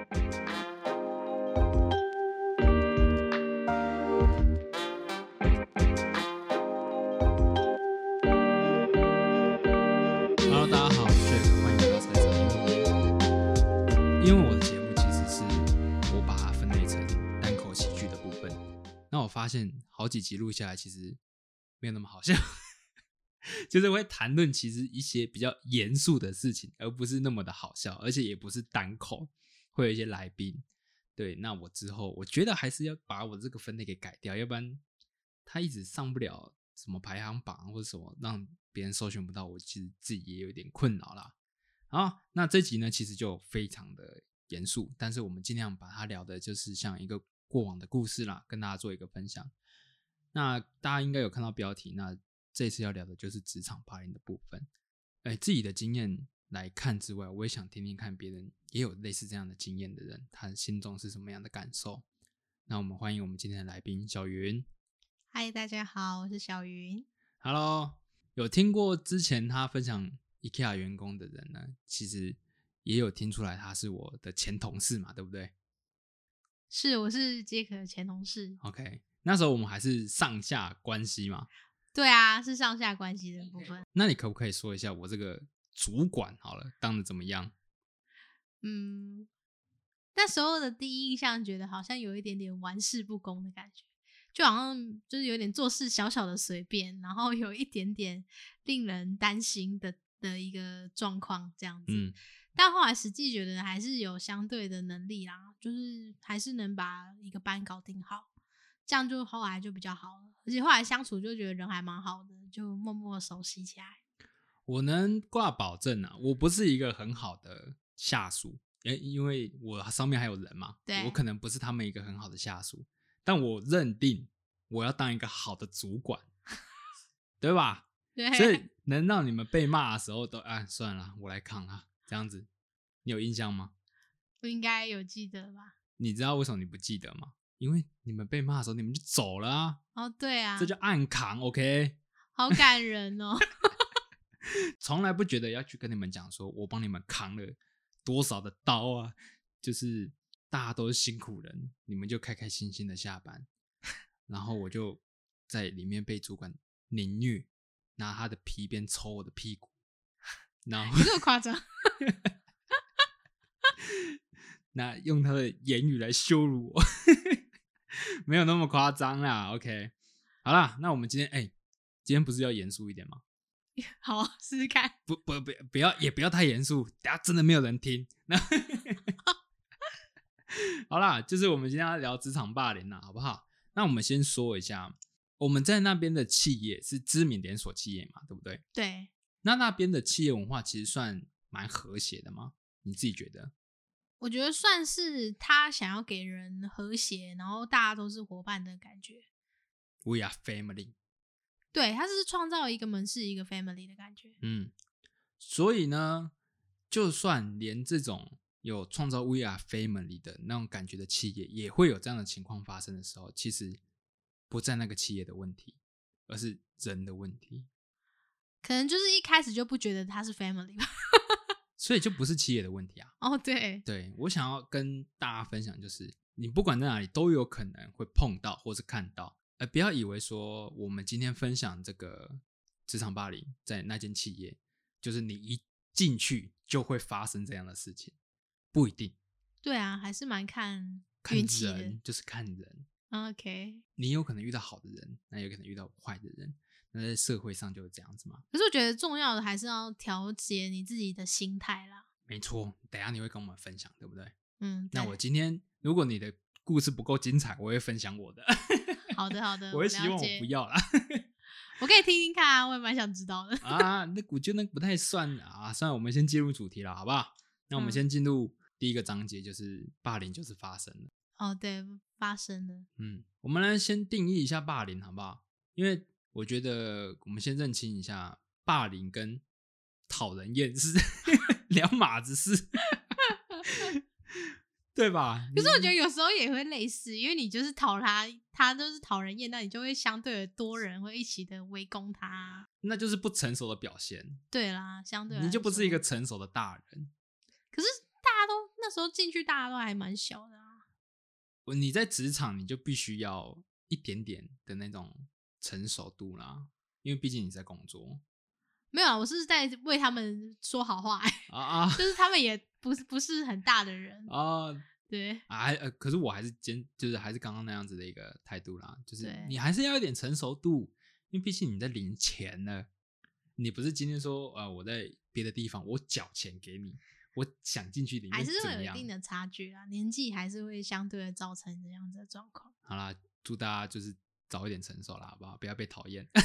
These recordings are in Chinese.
Hello，大家好，我是 Jack，欢迎来到财神听录音。因为我的节目其实是我把它分类成单口喜剧的部分，那我发现好几集录下来，其实没有那么好笑，就是会谈论其实一些比较严肃的事情，而不是那么的好笑，而且也不是单口，会有一些来宾。对，那我之后我觉得还是要把我这个分类给改掉，要不然他一直上不了什么排行榜或者什么，让别人搜寻不到我，其实自己也有点困扰啦。好，那这集呢，其实就非常的严肃，但是我们尽量把它聊的，就是像一个过往的故事啦，跟大家做一个分享。那大家应该有看到标题，那这次要聊的就是职场霸凌的部分。哎，自己的经验来看之外，我也想听听看别人也有类似这样的经验的人，他心中是什么样的感受。那我们欢迎我们今天的来宾小云。嗨，大家好，我是小云。Hello，有听过之前他分享 IKEA 员工的人呢，其实也有听出来他是我的前同事嘛，对不对是，我是杰克的前同事。？OK，那时候我们还是上下关系嘛。对啊，是上下关系的部分。那你可不可以说一下我这个主管好了，当的怎么样？嗯，那时候的第一印象觉得好像有一点点玩世不恭的感觉，就好像就是有点做事小小的随便，然后有一点点令人担心的的一个状况这样子。嗯，但后来实际觉得还是有相对的能力啦，就是还是能把一个班搞定好，这样就后来就比较好了。而且后来相处就觉得人还蛮好的，就默默熟悉起来。我能挂保证啊，我不是一个很好的下属，因因为我上面还有人嘛，对我可能不是他们一个很好的下属，但我认定我要当一个好的主管，对吧？对，所以 能让你们被骂的时候都哎算了，我来扛啊，这样子，你有印象吗？不应该有记得吧？你知道为什么你不记得吗？因为你们被骂的时候你们就走了啊，哦，对啊，这叫暗扛，OK？好感人哦。从来不觉得要去跟你们讲说，我帮你们扛了多少的刀啊，就是大家都是辛苦人，你们就开开心心的下班，然后我就在里面被主管凌虐，拿他的皮鞭抽我的屁股，然后这么夸张？那用他的言语来羞辱我，没有那么夸张啦。OK，好啦，那我们今天哎、今天不是要严肃一点吗？好啊，试试看。不不不，不要也不要太严肃，等下真的没有人听。那 好啦，就是我们今天要聊职场霸凌啦，好不好？那我们先说一下，我们在那边的企业是知名连锁企业嘛，对不对？对，那那边的企业文化其实算蛮和谐的吗？你自己觉得？我觉得算是他想要给人和谐，然后大家都是伙伴的感觉。We are family。对，他是创造一个门市一个 family 的感觉。嗯，所以呢，就算连这种有创造 We are family 的那种感觉的企业，也会有这样的情况发生的时候，其实不在那个企业的问题，而是人的问题，可能就是一开始就不觉得他是 family 吧。所以就不是企业的问题啊。哦，对，对我想要跟大家分享，就是你不管在哪里都有可能会碰到或是看到，呃，不要以为说我们今天分享这个职场霸凌在那间企业，就是你一进去就会发生这样的事情，不一定。对啊，还是蛮看看运气就是看人，OK，你有可能遇到好的人，那有可能遇到坏的人，那在社会上就是这样子嘛。可是我觉得重要的还是要调节你自己的心态啦。没错，等一下你会跟我们分享，对不对？嗯，那我今天如果你的故事不够精彩，我会分享我的。好的好的，我会希望我不要啦。我可以听听看啊，我也蛮想知道的。啊，那我觉得那不太算啊。算了，我们先进入主题了，好不好？那我们嗯先进入第一个章节，就是霸凌就是发生了。哦，对，发生了。嗯，我们来先定义一下霸凌，好不好？因为我觉得我们先认清一下，霸凌跟讨人厌是 两码子事，对吧？可是我觉得有时候也会类似，因为你就是讨他，他就是讨人厌，那你就会相对的多人会一起的围攻他。那就是不成熟的表现，对啦，相对你就不是一说个成熟的大人。可是大家都那时候进去大家都还蛮小的啊。我你在职场你就必须要一点点的那种成熟度啦，因为毕竟你在工作没有啊，我是在为他们说好话、欸，啊啊 就是他们也不是不是很大的人，啊对啊！还呃，可是我还是坚，就是还是刚刚那样子的一个态度啦，就是你还是要一点成熟度，因为毕竟你在领钱呢，你不是今天说呃我在别的地方我缴钱给你，我想进去里面还是会有一定？的差距啦，年纪还是会相对的造成这样子的状况。好啦，祝大家就是早一点成熟啦，好不好？不要被讨厌。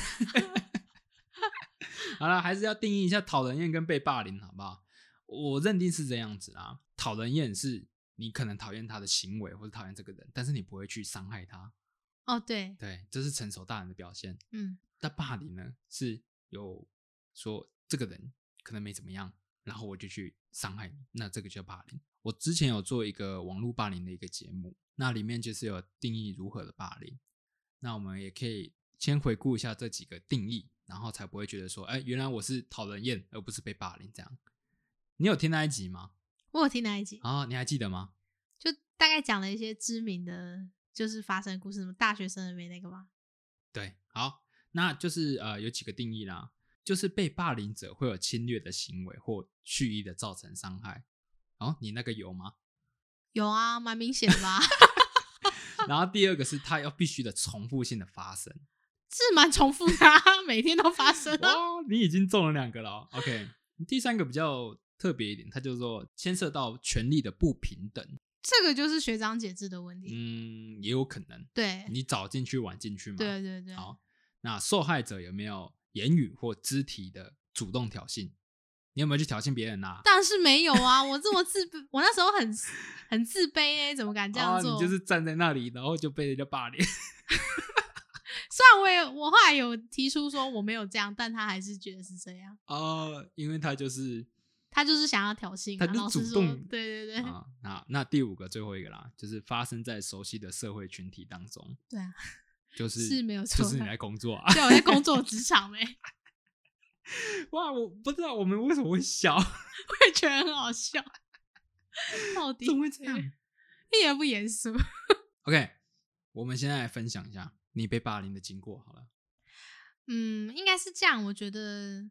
好了，还是要定义一下讨人厌跟被霸凌，好不好？我认定是这样子啊，讨人厌是你可能讨厌他的行为或者讨厌这个人，但是你不会去伤害他，哦，对，对，这是成熟大人的表现。嗯，但霸凌呢，是有说这个人可能没怎么样，然后我就去伤害你，那这个叫霸凌。我之前有做一个网络霸凌的一个节目，那里面就是有定义如何的霸凌。那我们也可以先回顾一下这几个定义，然后才不会觉得说，哎，原来我是讨人厌，而不是被霸凌这样。你有听那一集吗？我有听那一集，啊，你还记得吗？就大概讲了一些知名的，就是发生的故事，什么大学生的没那个吗？对，好，那就是呃有几个定义啦，就是被霸凌者会有侵略的行为或蓄意的造成伤害。哦，你那个有吗？有啊，蛮明显的吧？然后第二个是它要必须的重复性的发生。是蛮重复的、啊，每天都发生啊。哇，你已经中了两个了哦。OK，第三个比较特别一点，它就是说牵涉到权力的不平等。这个就是学长解制的问题。嗯，也有可能对，你早进去晚进去嘛。对对对。好，那受害者有没有言语或肢体的主动挑衅？你有没有去挑衅别人啊、但是没有啊，我这么自卑，我那时候很很自卑哎、怎么敢这样哦，做？你就是站在那里，然后就被人家霸凌。虽然我也我后来有提出说我没有这样，但他还是觉得是这样。哦，因为他就是他就是想要挑衅、啊，他就主动，对对对，啊，那那第五个最后一个啦，就是发生在熟悉的社会群体当中，对啊，就是是没有错就是你在工作啊。对，我在工作职场没，哇，我不知道我们为什么会笑，我也觉得很好笑，到底怎么会这样一点不严肃。？OK，我们现在来分享一下你被霸凌的经过好了。嗯，应该是这样。我觉得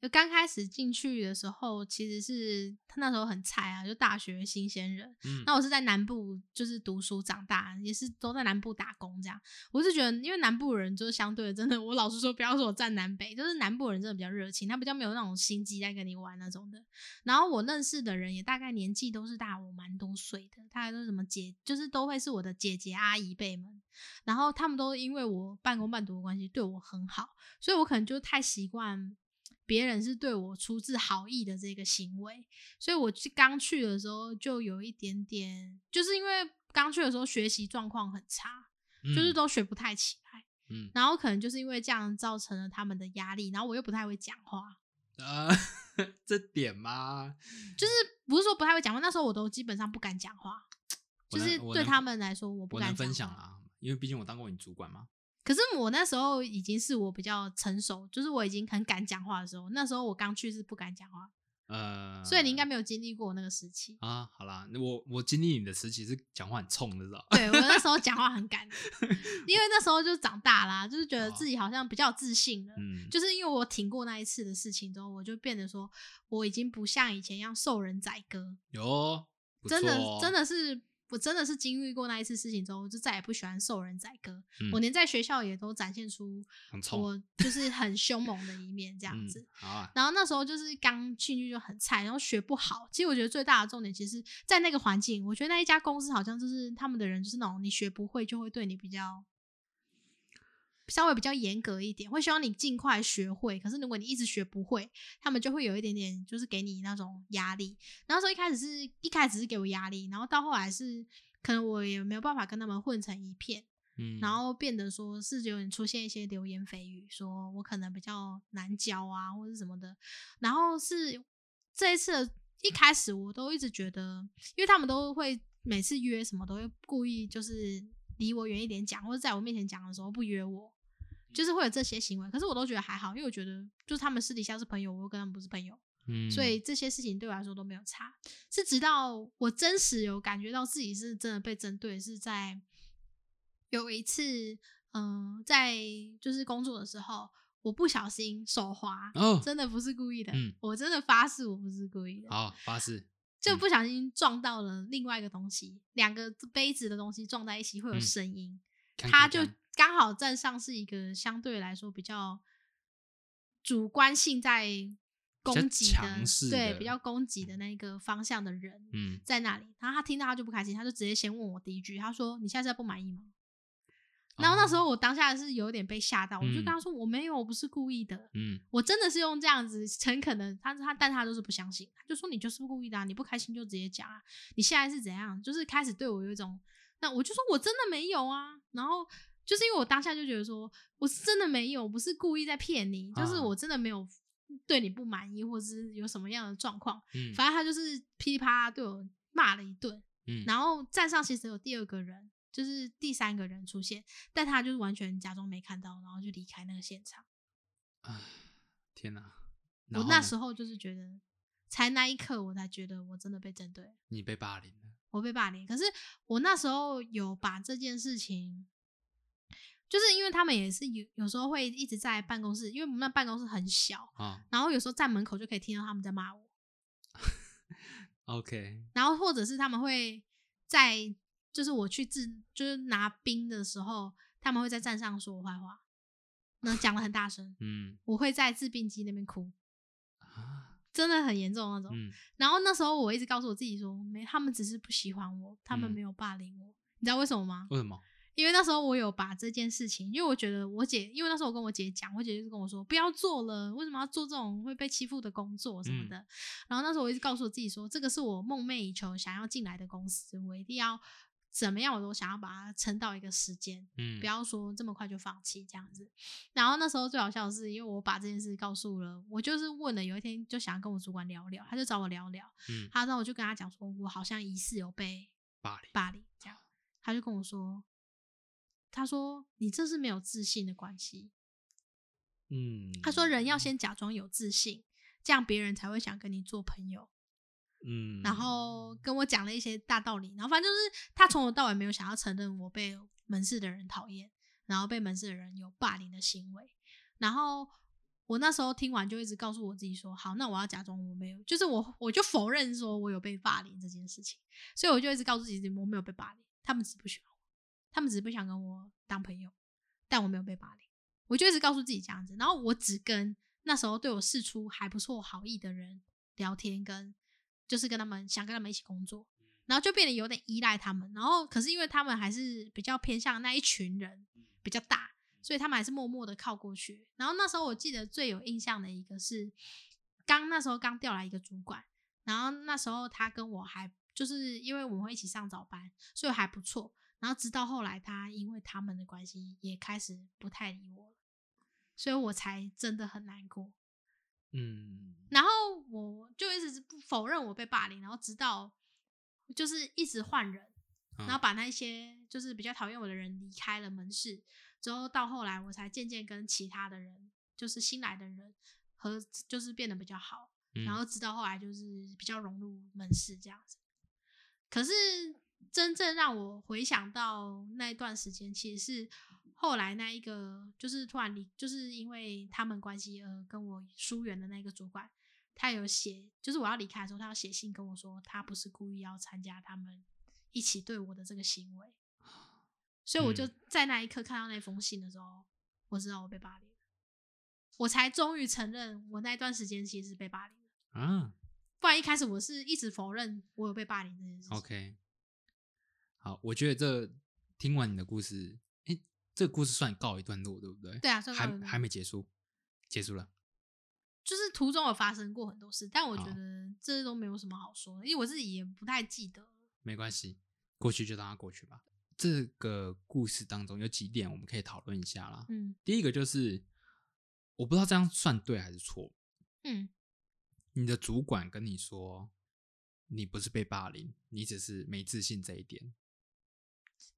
就刚开始进去的时候，其实是他那时候很菜啊，就大学新鲜人。嗯，那我是在南部就是读书长大，也是都在南部打工这样。我是觉得，因为南部人就是相对的，真的，我老实说，不要说我站南北，就是南部人真的比较热情，他比较没有那种心机在跟你玩那种的。然后我认识的人也大概年纪都是大我蛮多岁的，大概都是什么姐，就是都会是我的姐姐阿姨辈们。然后他们都因为我半工半读的关系对我很好，所以我可能就太习惯别人是对我出自好意的这个行为，所以我去刚去的时候就有一点点，就是因为刚去的时候学习状况很差，就是嗯都学不太起来，嗯然后可能就是因为这样造成了他们的压力，然后我又不太会讲话，呃，这点吗，就是不是说不太会讲话，那时候我都基本上不敢讲话，就是对他们来说我不敢。分享啊，因为毕竟我当过你主管嘛。可是我那时候已经是我比较成熟，就是我已经很敢讲话的时候，那时候我刚去是不敢讲话，呃，所以你应该没有经历过我那个时期。啊，好啦，那我我经历你的时期是讲话很冲的，知道吧？对我那时候讲话很 敢，因为那时候就长大啦，就是觉得哦自己好像比较自信了。嗯，就是因为我挺过那一次的事情之后，我就变得说，我已经不像以前一样受人宰割，有哦真的真的是。我真的是经历过那一次事情之后，我就再也不喜欢受人宰割。嗯我连在学校也都展现出我就是很凶猛的一面，这样子。嗯、啊，然后那时候就是刚进去就很菜，然后学不好。其实我觉得最大的重点，其实在那个环境，我觉得那一家公司好像就是他们的人就是那种你学不会就会对你比较稍微比较严格一点，会希望你尽快学会。可是如果你一直学不会，他们就会有一点点就是给你那种压力。然后说一开始是一开始是给我压力，然后到后来是可能我也没有办法跟他们混成一片。嗯，然后变得说是有点出现一些流言蜚语，说我可能比较难教啊，或者什么的。然后是这一次一开始，我都一直觉得，因为他们都会每次约什么都会故意就是离我远一点讲，或者在我面前讲的时候不约我，就是会有这些行为。可是我都觉得还好，因为我觉得就是他们私底下是朋友，我又跟他们不是朋友，嗯，所以这些事情对我来说都没有差。是直到我真实有感觉到自己是真的被针对，是在有一次，嗯、在就是工作的时候，我不小心手滑，哦，真的不是故意的，嗯我真的发誓我不是故意的，好，发誓，嗯就不小心撞到了另外一个东西，两个杯子的东西撞在一起会有嗯声音，看它就刚好站上是一个相对来说比较主观性在攻击强势对，比较攻击的那个方向的人嗯，在那里。然后他听到他就不开心，他就直接先问我第一句，他说：“你现在不满意吗？”然后那时候我当下是有点被吓到，我就跟他说：“我没有，我不是故意的。”嗯我真的是用这样子诚恳的，他他但他都是不相信，他就说你就是故意的、啊，你不开心就直接讲啊，你现在是怎样？就是开始对我有一种，那我就说我真的没有啊，然后就是因为我当下就觉得说我是真的没有，不是故意在骗你，就是啊我真的没有对你不满意，或者是有什么样的状况，嗯反正他就是噼里啪啦对我骂了一顿，嗯，然后站上其实有第二个人，就是第三个人出现，但他就是完全假装没看到，然后就离开那个现场。唉天哪！我那时候就是觉得，才那一刻我才觉得我真的被针对了，你被霸凌了，我被霸凌。可是我那时候有把这件事情，就是因为他们也是有有时候会一直在办公室，因为我们那办公室很小，啊然后有时候站门口就可以听到他们在骂我，，OK，然后或者是他们会在就是我去制就是拿冰的时候，他们会在站上说我坏话，那讲的很大声，嗯我会在制冰机那边哭，啊，真的很严重那种。嗯然后那时候我一直告诉我自己说，没，他们只是不喜欢我，他们嗯没有霸凌我。你知道为什么吗？为什么？因为那时候我有把这件事情，因为我觉得我姐，因为那时候我跟我姐讲，我姐就是跟我说不要做了，为什么要做这种会被欺负的工作什么的。然后那时候我一直告诉我自己说，这个是我梦寐以求想要进来的公司，我一定要怎么样我都想要把它撑到一个时间，嗯，不要说这么快就放弃这样子。然后那时候最好笑的是，因为我把这件事告诉了，我就是问了，有一天就想要跟我主管聊聊，他就找我聊聊，嗯。他然后我就跟他讲说，我好像疑似有被霸凌，霸凌这样，他就跟我说，他说你这是没有自信的关系，嗯，他说人要先假装有自信，这样别人才会想跟你做朋友。嗯，然后跟我讲了一些大道理，然后反正就是他从头到尾没有想要承认我被门市的人讨厌，然后被门市的人有霸凌的行为。然后我那时候听完就一直告诉我自己说，好，那我要假装我没有，就是我我就否认说我有被霸凌这件事情，所以我就一直告诉自己我没有被霸凌，他们只是不喜欢我，他们只是不想跟我当朋友，但我没有被霸凌，我就一直告诉自己这样子，然后我只跟那时候对我示出还不错好意的人聊天跟。就是跟他们想跟他们一起工作，然后就变得有点依赖他们。然后可是因为他们还是比较偏向那一群人比较大，所以他们还是默默的靠过去。然后那时候我记得最有印象的一个是，刚那时候刚调来一个主管，然后那时候他跟我还就是因为我们会一起上早班，所以还不错。然后直到后来他因为他们的关系也开始不太理我了，所以我才真的很难过。嗯，然后我就一直不否认我被霸凌，然后直到就是一直换人，嗯然后把那些就是比较讨厌我的人离开了门市，之后到后来我才渐渐跟其他的人，就是新来的人和就是变得比较好，嗯然后直到后来就是比较融入门市这样子。可是真正让我回想到那一段时间，其实是后来那一个就是突然离，就是因为他们关系而跟我疏远的那个主管，他有写，就是我要离开的时候，他要写信跟我说，他不是故意要参加他们一起对我的这个行为，所以我就嗯。在那一刻看到那封信的时候，我知道我被霸凌了，我才终于承认我那段时间其实是被霸凌的。啊。不然一开始我是一直否认我有被霸凌这件事情。，OK，好，我觉得这听完你的故事，诶，这个故事算告一段落，对不对？对啊算还还没结束，结束了。就是途中有发生过很多事，但我觉得这都没有什么好说的，因为我自己也不太记得。没关系，过去就让它过去吧。这个故事当中有几点我们可以讨论一下啦。嗯第一个就是，我不知道这样算对还是错。嗯你的主管跟你说，你不是被霸凌，你只是没自信这一点，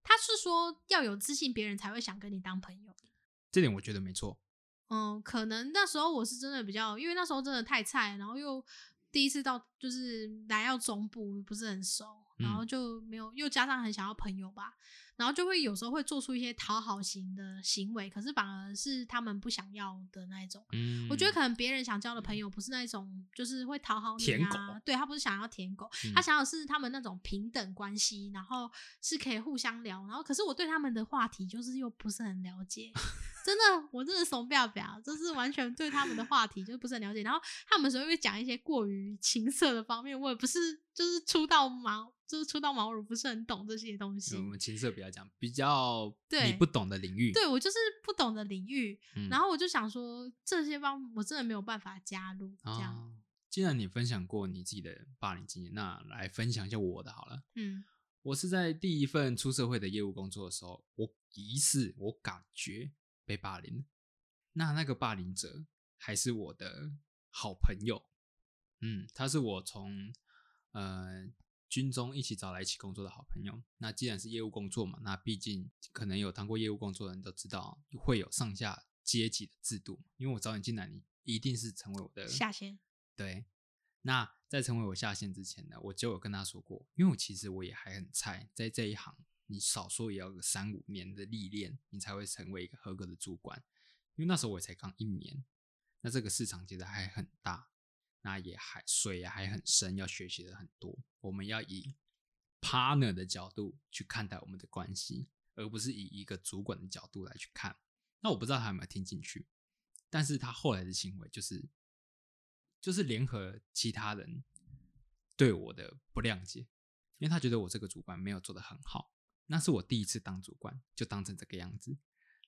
他是说要有自信，别人才会想跟你当朋友。这点我觉得没错。嗯，可能那时候我是真的比较，因为那时候真的太菜，然后又第一次到，就是来到中部不是很熟，然后嗯就没有，又加上很想要朋友吧，然后就会有时候会做出一些讨好型的行为，可是反而是他们不想要的那一种。嗯，我觉得可能别人想交的朋友不是那种，就是会讨好你啊，对他不是想要舔狗，嗯。他想要的是他们那种平等关系，然后是可以互相聊，然后可是我对他们的话题就是又不是很了解，真的，我真的怂不表，就是完全对他们的话题就不是很了解，然后他们有时候会讲一些过于情色的方面，我也不是就是出到毛，就是出到毛，我不是很懂这些东西我，们情色比较讲比较你不懂的领域，对我就是不懂的领域，嗯，然后我就想说这些方我真的没有办法加入，这样，啊，既然你分享过你自己的霸凌经验，那来分享一下我的好了。嗯。我是在第一份出社会的业务工作的时候，我疑似我感觉被霸凌，那那个霸凌者还是我的好朋友，嗯，他是我从呃军中一起找来一起工作的好朋友。那既然是业务工作嘛，那毕竟可能有当过业务工作的人都知道会有上下阶级的制度，因为我找你进来，你一定是成为我的下线，对，那在成为我下线之前呢，我就有跟他说过，因为我其实我也还很菜，在这一行，你少说也要个三五年的历练，你才会成为一个合格的主管。因为那时候我才刚一年，那这个市场其实还很大，那也还水也还很深，要学习的很多。我们要以 partner 的角度去看待我们的关系，而不是以一个主管的角度来去看。那我不知道他有没有听进去，但是他后来的行为就是，就是联合其他人对我的不谅解，因为他觉得我这个主管没有做得很好。那是我第一次当主管，就当成这个样子。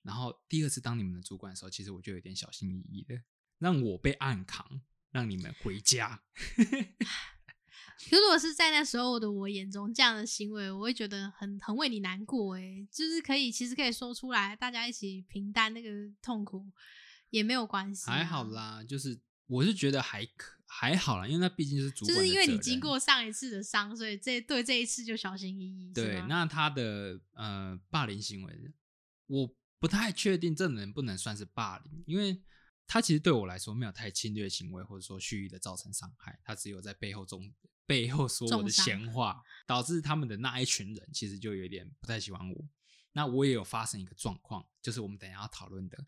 然后第二次当你们的主管的时候，其实我就有点小心翼翼的，让我被暗扛，让你们回家。如果是在那时候的我眼中，这样的行为，我会觉得很很为你难过诶，就是可以其实可以说出来，大家一起平淡那个痛苦也没有关系、啊还好，啦，就是我是觉得还可还好啦，因为那毕竟是主就管的责任是因为你经过上一次的伤，所以这对这一次就小心翼翼。对那他的呃霸凌行为，我不太确定这能不能算是霸凌，因为他其实对我来说没有太侵略行为，或者说蓄意的造成伤害，他只有在背后中背后说我的闲话，导致他们的那一群人其实就有点不太喜欢我。那我也有发生一个状况，就是我们等一下要讨论的，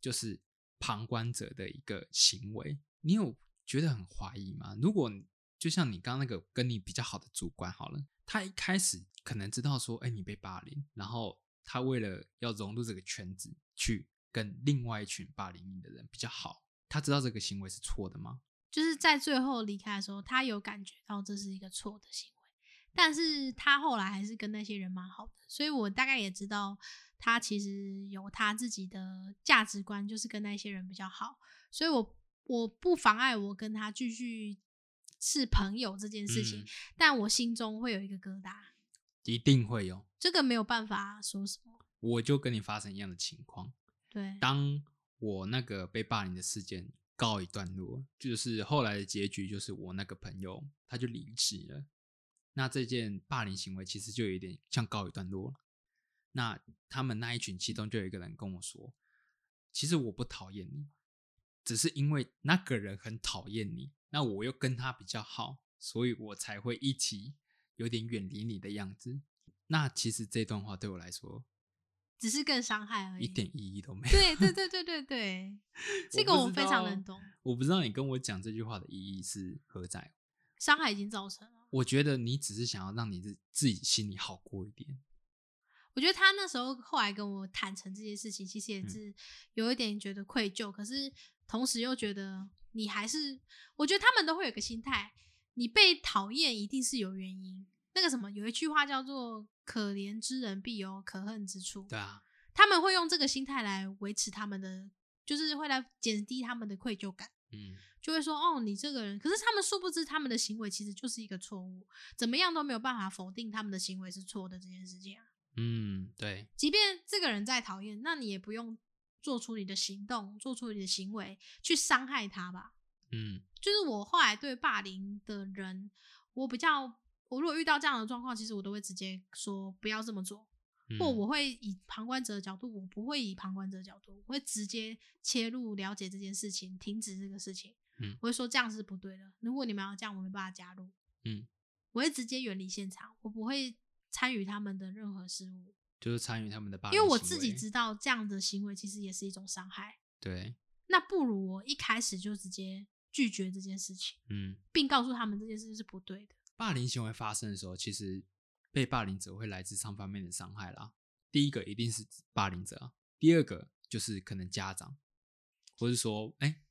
就是旁观者的一个行为，你有觉得很怀疑吗？如果就像你刚刚那个跟你比较好的主管好了，他一开始可能知道说，哎，你被霸凌，然后他为了要融入这个圈子，去跟另外一群霸凌你的人比较好，他知道这个行为是错的吗？就是在最后离开的时候，他有感觉到这是一个错的行为，但是他后来还是跟那些人蛮好的，所以我大概也知道他其实有他自己的价值观，就是跟那些人比较好，所以我我不妨碍我跟他继续是朋友这件事情，嗯但我心中会有一个疙瘩，一定会有，这个没有办法说什么。我就跟你发生一样的情况。对，当我那个被霸凌的事件告一段落，就是后来的结局就是我那个朋友他就离职了。那这件霸凌行为其实就有点像告一段落了。那他们那一群其中就有一个人跟我说，其实我不讨厌你，只是因为那个人很讨厌你，那我又跟他比较好，所以我才会一起有点远离你的样子。那其实这段话对我来说只是更伤害而已。一点意义都没有。对 对对对对对，这个我非常道能懂，我不知道你跟我讲这句话的意义是何在。伤害已经造成了。我觉得你只是想要让你自自己心里好过一点。我觉得他那时候后来跟我坦诚这件事情，其实也嗯是有一点觉得愧疚，可是同时又觉得你还是，我觉得他们都会有个心态，你被讨厌一定是有原因。那个什么，有一句话叫做“可怜之人必有可恨之处”，对啊，他们会用这个心态来维持他们的，就是会来减低他们的愧疚感。嗯，就会说哦，你这个人，可是他们殊不知他们的行为其实就是一个错误，怎么样都没有办法否定他们的行为是错的这件事情啊。嗯，对，即便这个人再讨厌，那你也不用做出你的行动，做出你的行为去伤害他吧。嗯就是我后来对霸凌的人，我比较，我如果遇到这样的状况，其实我都会直接说不要这么做，或嗯我会以旁观者的角度，我不会以旁观者的角度，我会直接切入了解这件事情，停止这个事情。嗯我会说这样是不对的。如果你们要这样，我没办法加入。嗯，我会直接远离现场，我不会参与他们的任何事物，就是参与他们的霸因凌行为，为我自己知道这样的行为其实也是一种伤害。对，那不如我一开始就直接拒绝这件事情，嗯，并告诉他们这件事是不对的。霸凌行为发生的时候，其实被霸凌者会来自上方面的伤害啦。第一个一定是霸凌者，第二个就是可能家长，或是说，哎、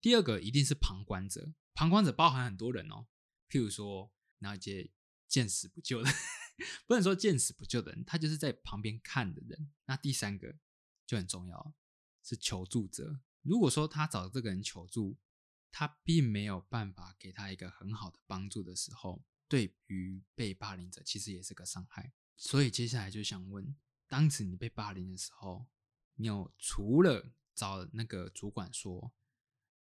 第二个一定是旁观者。旁观者包含很多人哦，譬如说那些见死不救的，不能说见死不救的人，他就是在旁边看的人。那第三个就很重要，是求助者。如果说他找这个人求助，他并没有办法给他一个很好的帮助的时候，对于被霸凌者其实也是个伤害。所以接下来就想问，当时你被霸凌的时候，你有除了找那个主管说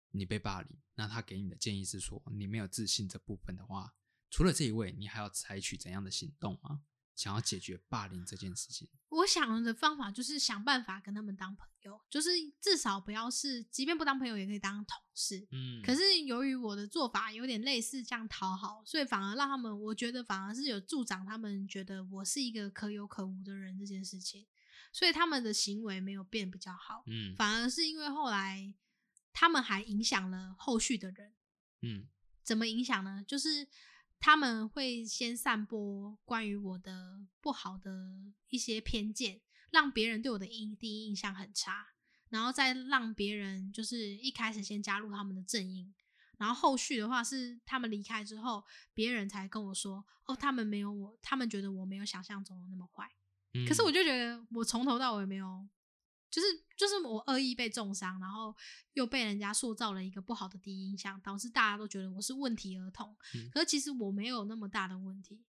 你被霸凌，那他给你的建议是说你没有自信这部分的话，除了这一位，你还要采取怎样的行动吗？想要解决霸凌这件事情？我想的方法就是想办法跟他们当朋友，就是至少不要是，即便不当朋友也可以当同事。嗯可是由于我的做法有点类似这样讨好，所以反而让他们，我觉得反而是有助长他们觉得我是一个可有可无的人这件事情，所以他们的行为没有变比较好，嗯反而是因为后来他们还影响了后续的人。嗯怎么影响呢？就是他们会先散播关于我的不好的一些偏见，让别人对我的印第一印象很差，然后再让别人就是一开始先加入他们的阵营，然后后续的话是他们离开之后，别人才跟我说，哦，他们没有我，他们觉得我没有想象中的那么坏。嗯，可是我就觉得我从头到尾没有，就是就是我恶意被重伤，然后又被人家塑造了一个不好的第一印象，导致大家都觉得我是问题儿童。嗯可是其实我没有那么大的问题，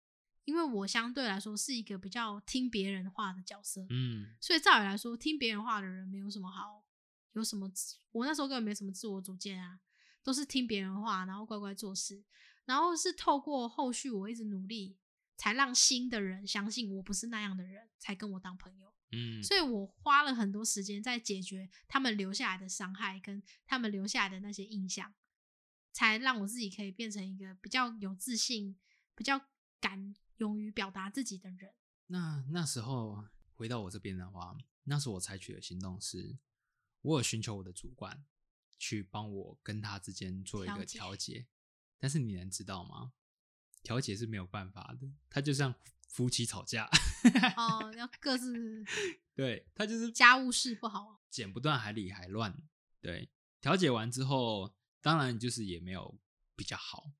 因为我相对来说是一个比较听别人话的角色，嗯。所以照理来说，听别人话的人没有什么好，有什么我那时候根本没什么自我主见啊，都是听别人话，然后乖乖做事，然后是透过后续我一直努力，才让新的人相信我不是那样的人，才跟我当朋友。嗯，所以我花了很多时间在解决他们留下来的伤害，跟他们留下来的那些印象，才让我自己可以变成一个比较有自信、比较敢勇于表达自己的人。那那时候回到我这边的话，那时候我采取的行动是，我有寻求我的主管去帮我跟他之间做一个调解，但是你能知道吗？调解是没有办法的，他就像夫妻吵架，哦，要各自 对他就是家务事不好，剪不断，还理还乱。对，调解完之后，当然就是也没有比较好，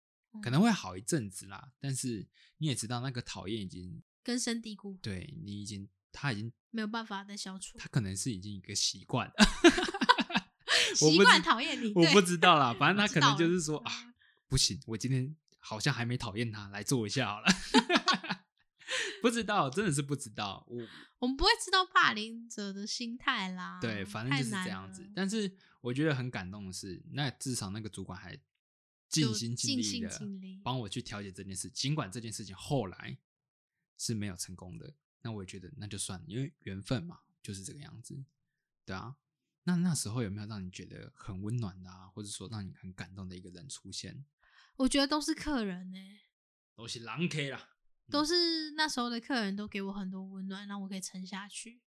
可嗯能会好一阵子啦。但是你也知道，那个讨厌已经根深蒂固，对你已经，他已经没有办法再消除他。可能是已经一个习惯了。我习惯讨厌你，我不知道啦，反正他可能就是说啊，不行，我今天好像还没讨厌他，来做一下好了。不知道，真的是不知道。我 我们不会知道霸凌者的心态啦。对，反正就是这样子。但是我觉得很感动的是，那至少那个主管还尽心尽力的帮我去调解这件事，尽管这件事情后来是没有成功的，那我也觉得那就算了，因为缘分嘛，就是这个样子，对啊。那那时候有没有让你觉得很温暖的啊，或者说让你很感动的一个人出现？我觉得都是客人呢、都是狼 K 啦，都是那时候的客人都给我很多温暖，让我可以撑下去。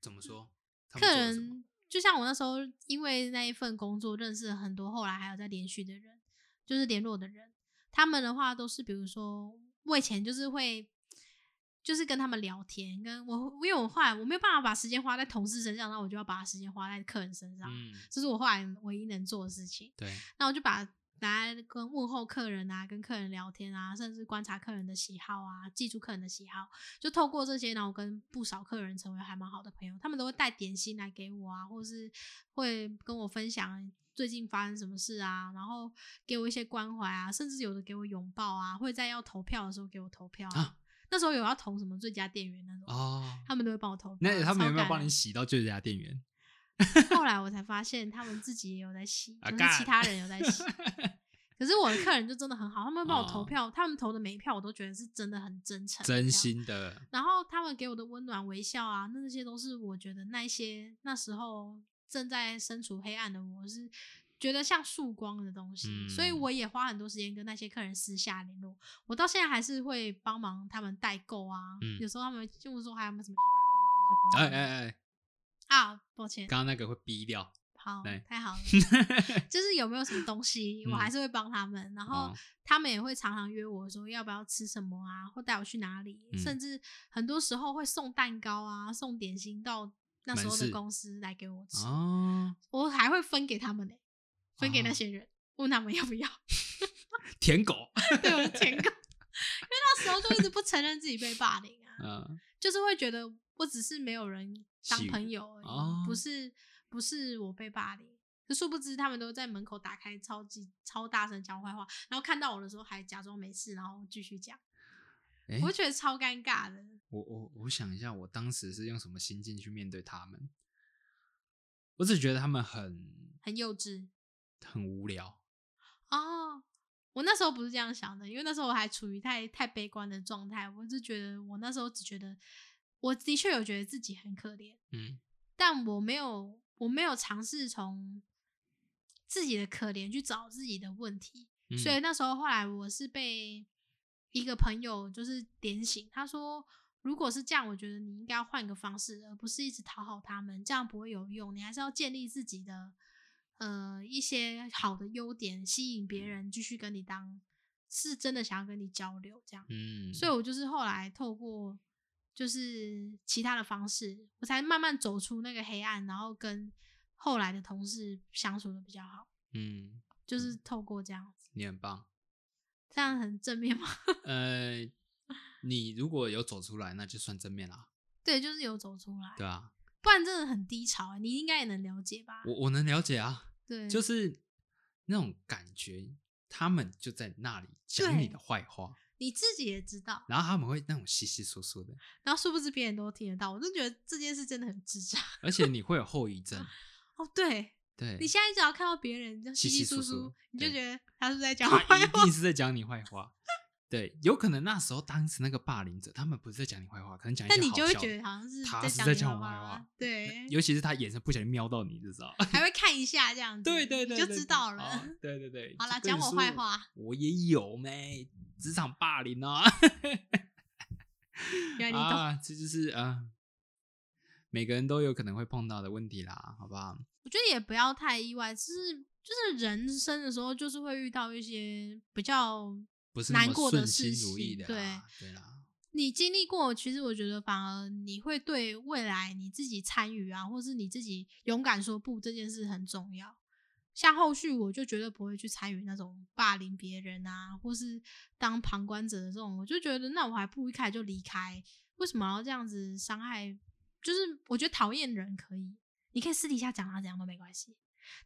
怎么说？客人就像我那时候，因为那一份工作认识了很多后来还有在连续的人，就是联络的人。他们的话都是，比如说我以前就是会，就是跟他们聊天，跟我因为我后来我没有办法把时间花在同事身上，那我就要把时间花在客人身上，嗯，这是我后来唯一能做的事情。对，那我就把拿来跟问候客人啊，跟客人聊天啊，甚至观察客人的喜好啊，记住客人的喜好，就透过这些，然后跟不少客人成为还蛮好的朋友。他们都会带点心来给我啊，或是会跟我分享最近发生什么事啊，然后给我一些关怀啊，甚至有的给我拥抱啊，会在要投票的时候给我投票啊。啊那时候有要投什么最佳店员那种，哦，他们都会帮我投票。那他们有没有帮你洗到最佳店员？后 来我才发现，他们自己也有在洗，啊就是其他人有在洗。可是我的客人就真的很好，他们会帮我投哦票，他们投的每一票我都觉得是真的很真诚，真。心的，然后他们给我的温暖微笑啊，那些都是我觉得那些那时候正在身处黑暗的我是觉得像曙光的东西，所以嗯。我也花很多时间跟那些客人私下联络。我到现在还是会帮忙他们代购啊，嗯。有时候他们就说还有没有什么哎哎哎，啊，抱歉，刚刚那个会逼掉。好，太好了，就是有没有什么东西，我嗯还是会帮他们，然后哦。他们也会常常约我说要不要吃什么啊，或带我去哪里，嗯。甚至很多时候会送蛋糕啊、送点心到那时候的公司来给我吃，哦，我还会分给他们呢、分给那哦些人，问他们要不要。舔狗。对，我是舔狗，因为那时候就一直不承认自己被霸凌啊，嗯，就是会觉得我只是没有人当朋友而已，哦不是不是我被霸凌。可殊不知，他们都在门口打开超级超大声讲我坏话，然后看到我的时候还假装没事，然后继续讲，哎，我就觉得超尴尬的。我我我想一下，我当时是用什么心境去面对他们？我只觉得他们很很幼稚很无聊。哦。我那时候不是这样想的，因为那时候我还处于太太悲观的状态，我就觉得我那时候只觉得，我的确有觉得自己很可怜，嗯但我没有，我没有尝试从自己的可怜去找自己的问题，嗯所以那时候后来我是被一个朋友就是点醒，他说，如果是这样，我觉得你应该要换个方式，而不是一直讨好他们，这样不会有用，你还是要建立自己的呃一些好的优点，吸引别人继续跟你当，是真的想要跟你交流这样。嗯，所以我就是后来透过就是其他的方式，我才慢慢走出那个黑暗，然后跟后来的同事相处的比较好，嗯，就是透过这样子，你很棒。这样很正面吗？呃，你如果有走出来，那就算正面啦，对，就是有走出来，对啊，不然真的很低潮、欸，你应该也能了解吧？我我能了解啊，对，就是那种感觉，他们就在那里讲你的坏话，你自己也知道，然后他们会那种稀稀疏疏的，然后殊不知别人都听得到，我就觉得这件事真的很智障。而且你会有后遗症。哦，对对，你现在只要看到别人就稀稀疏疏你就对觉得他是在讲坏话一定。是在讲你坏话。对，有可能那时候当时那个霸凌者，他们不是在讲你坏话，可能讲一些但你就会觉得好像是他在是在讲我坏话，对，尤其是他眼神不小心瞄到你，就知道。还会看一下这样子，对对对，你就知道了。哦对对对，好啦就跟你讲我坏话，我也有没，职场霸凌啊。原来你懂。啊，这就是啊，每个人都有可能会碰到的问题啦，好不好？我觉得也不要太意外，就是就是人生的时候，就是会遇到一些比较不是难过的事情对，对啦，你经历过，其实我觉得反而你会对未来你自己参与啊，或是你自己勇敢说不这件事很重要。像后续我就绝对不会去参与那种霸凌别人啊，或是当旁观者的这种，我就觉得那我还不如一开始就离开，为什么要这样子伤害？就是我觉得讨厌人可以，你可以私底下讲啊怎样都没关系，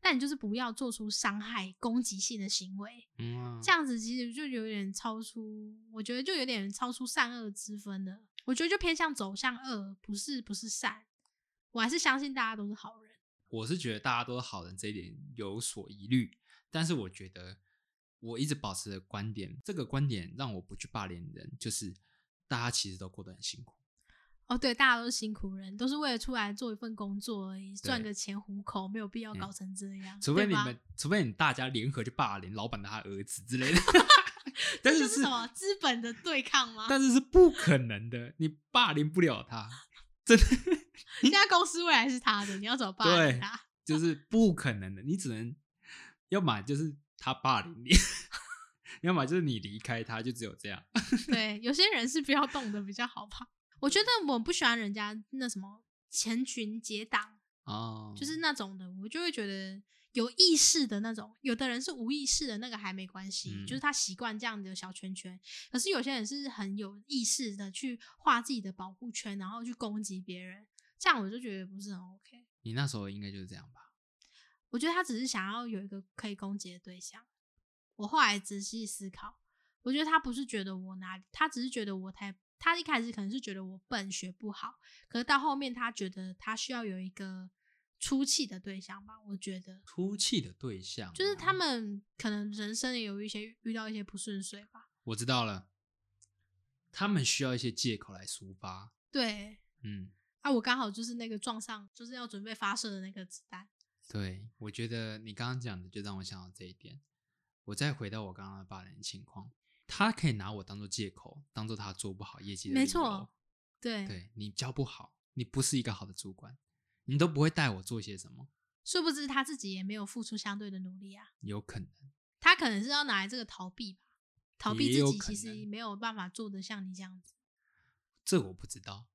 但你就是不要做出伤害、攻击性的行为。嗯啊，这样子其实就有点超出，我觉得就有点超出善恶之分了。我觉得就偏向走向恶，不是不是善。我还是相信大家都是好人。我是觉得大家都是好人，这一点有所疑虑。但是我觉得我一直保持的观点，这个观点让我不去霸凌人，就是大家其实都过得很辛苦。哦，对，大家都是辛苦人，都是为了出来做一份工作而已，赚个钱糊口，没有必要嗯搞成这样。除非你们，除非你大家联合去霸凌老板的他儿子之类的，但这是就是什么资本的对抗吗？但是是不可能的，你霸凌不了他，真的 这家公司未来是他的，你要怎么霸凌对他？就是不可能的，你只能要么就是他霸凌你，要么就是你离开他，就只有这样。对，有些人是不要动的比较好吧。我觉得我不喜欢人家那什么成群结党，哦，就是那种的，我就会觉得有意识的那种。有的人是无意识的，那个还没关系，嗯就是他习惯这样的小圈圈。可是有些人是很有意识的去画自己的保护圈，然后去攻击别人，这样我就觉得不是很 OK。你那时候应该就是这样吧？我觉得他只是想要有一个可以攻击的对象。我后来仔细思考，我觉得他不是觉得我哪里，他只是觉得我太，他一开始可能是觉得我笨学不好，可是到后面他觉得他需要有一个出气的对象吧。我觉得出气的对象就是他哦们可能人生也有一些遇到一些不顺遂吧。我知道了，他们需要一些借口来抒发，对，嗯，啊，我刚好就是那个撞上，就是要准备发射的那个子弹。对，我觉得你刚刚讲的就让我想到这一点。我再回到我刚刚的霸凌情况，他可以拿我当做借口，当做他做不好业绩的。没错，对，对你教不好，你不是一个好的主管，你都不会带我做些什么，殊不知他自己也没有付出相对的努力啊。有可能。他可能是要拿来这个逃避吧，逃避自己其实没有办法做的像你这样子。这我不知道，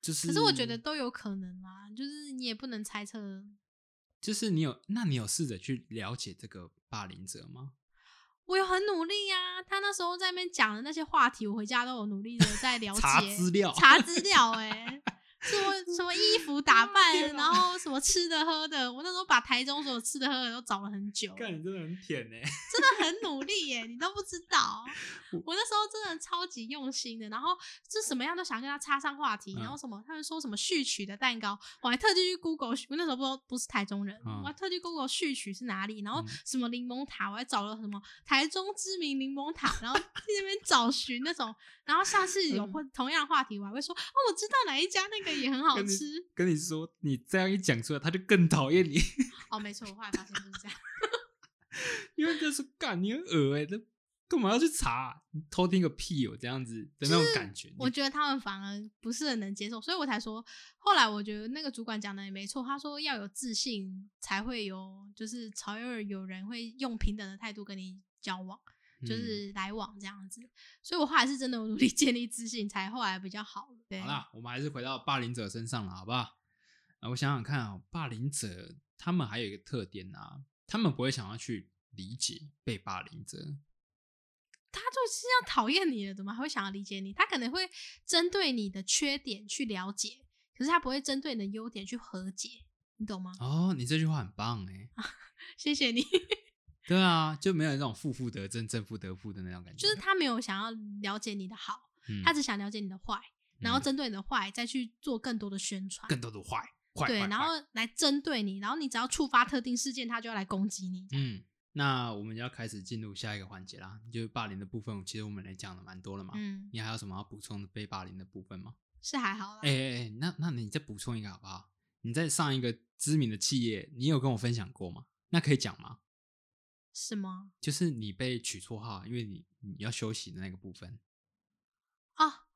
就是。可是我觉得，都有可能啦，就是你也不能猜测。就是你有，那你有试着去了解这个霸凌者吗？我有很努力呀、他那时候在那边讲的那些话题，我回家都有努力的在了解查资料查资料、欸，哎，什么什么衣服打扮，然后什么吃的喝的，我那时候把台中所有吃的喝的都找了很久，看，你真的很舔呢、真的很努力耶，你都不知道。我。那时候真的超级用心的，然后就什么样都想跟他插上话题，嗯然后什么他们说什么序曲的蛋糕，我还特地去 Google，我那时候不知道不是台中人，嗯我还特地 Google 序曲是哪里，然后嗯。什么柠檬塔，我还找了什么台中知名柠檬塔，然后去那边找寻那种，然后下次有会同样的话题，我还会说哦，我知道哪一家那个也很好吃。跟你说，你这样一讲出来，他就更讨厌你，哦，没错，我后来发现就是这样。因为就是干你很恶哎、这干嘛要去查、你偷听个屁哦，这样子的那种感觉。我觉得他们反而不是很能接受，所以我才说，后来我觉得那个主管讲的也没错，他说要有自信才会有，就是才会有人会用平等的态度跟你交往，你就是来往这样子。所以我后来是真的努力 建立自信，才后来比较好。对，好啦，我们还是回到霸凌者身上了，好不好？啊，我想想看啊、霸凌者他们还有一个特点啊，他们不会想要去理解被霸凌者，他就是要讨厌你了，怎么还会想要理解你？他可能会针对你的缺点去了解，可是他不会针对你的优点去和解，你懂吗？哦，你这句话很棒哎，谢谢你。对啊，就没有那种负负得正、正负得负的那种感觉，就是他没有想要了解你的好，嗯他只想了解你的坏，然后嗯针对你的坏再去做更多的宣传，更多的坏坏对，然后来针对你，然后你只要触发特定事件，他就要来攻击你。嗯，那我们要开始进入下一个环节啦，就是霸凌的部分，其实我们来讲了蛮多了嘛，嗯，你还有什么要补充的被霸凌的部分吗？是还好啦。哎哎哎，那那你再补充一个好不好？你在上一个知名的企业，你有跟我分享过吗？那可以讲吗？是吗？就是你被取绰号，因为你你要休息的那个部分。啊，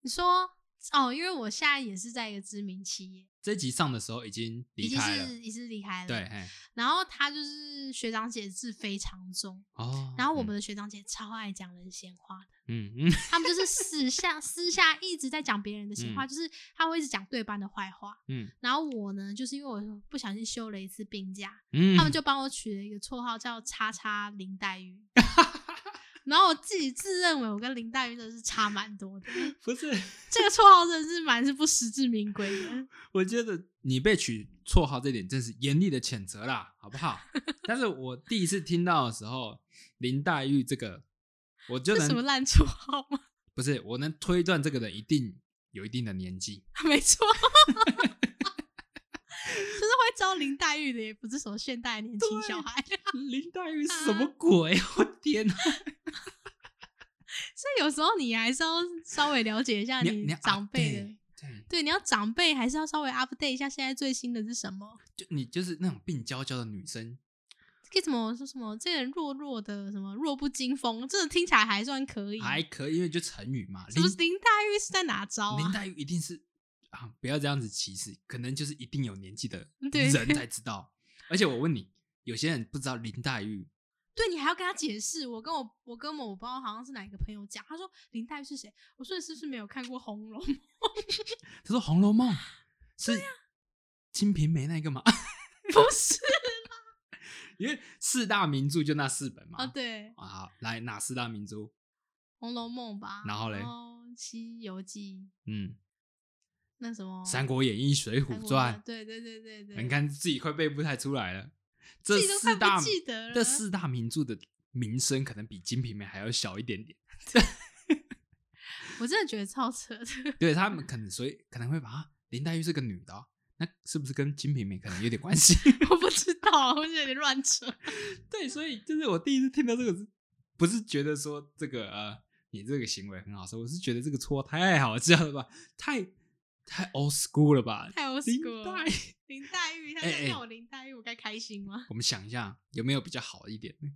你说哦，因为我现在也是在一个知名企业，这集上的时候已经已经离开了，是已经离开了。对，，然后他就是学长姐字非常重，哦，然后我们的学长姐超爱讲人闲话的。嗯嗯他们就是私下私下一直在讲别人的闲话，嗯就是他会一直讲对班的坏话。嗯然后我呢，就是因为我不小心休了一次病假，嗯，他们就帮我取了一个绰号叫“叉叉林黛玉 ”。然后我自己自认为我跟林黛玉真的是差蛮多的，不是，这个绰号真的是蛮是不实至名归的。我觉得你被取绰号这点真是严厉的谴责啦，好不好？但是我第一次听到的时候，林黛玉这个，我就这什么能烂绰号吗？不是，我能推断这个人一定有一定的年纪。没错，招林黛玉的，也不是什么现代年轻小孩。林黛玉是什么鬼？我天哪！所以有时候你还是要稍微了解一下你长辈的对，你要长辈还是要稍微 update 一下现在最新的是什么？就你就是那种病娇娇的女生，可以怎么说什么？这个人弱弱的，什么弱不禁风，这个听起来还算可以。还可以，因为就成语嘛。林黛玉是在哪招啊？林黛玉一定是啊，不要这样子歧视，可能就是一定有年纪的人才知道。而且我问你，有些人不知道林黛玉，对你还要跟他解释。我跟我我跟我我不知道好像是哪一个朋友讲，他说林黛玉是谁？我说你是不是没有看过《红楼梦》？他说《红楼梦》是《金瓶梅》那个吗？不是 因为四大名著就那四本嘛。啊，对，《啊，好来哪四大名著？红楼梦》吧。然后嘞《西游记》嗯，那什么《三国演义》《水浒传》对对对对对，你看自己快背不太出来了。这四大记得了这四大名著的名声可能比《金瓶梅》还要小一点点。我真的觉得超扯的。对他们可能所以可能会把啊林黛玉是个女的哦、那是不是跟《金瓶梅》可能有点关系？我不知道，我有点乱扯。对，所以就是我第一次听到这个，不是觉得说这个呃你这个行为很好笑，我是觉得这个绰号太好笑了吧，太太 old school 了吧？太 old school 了黛 林黛玉，他叫我林黛玉，我该开心吗？我们想一下有没有比较好一点的？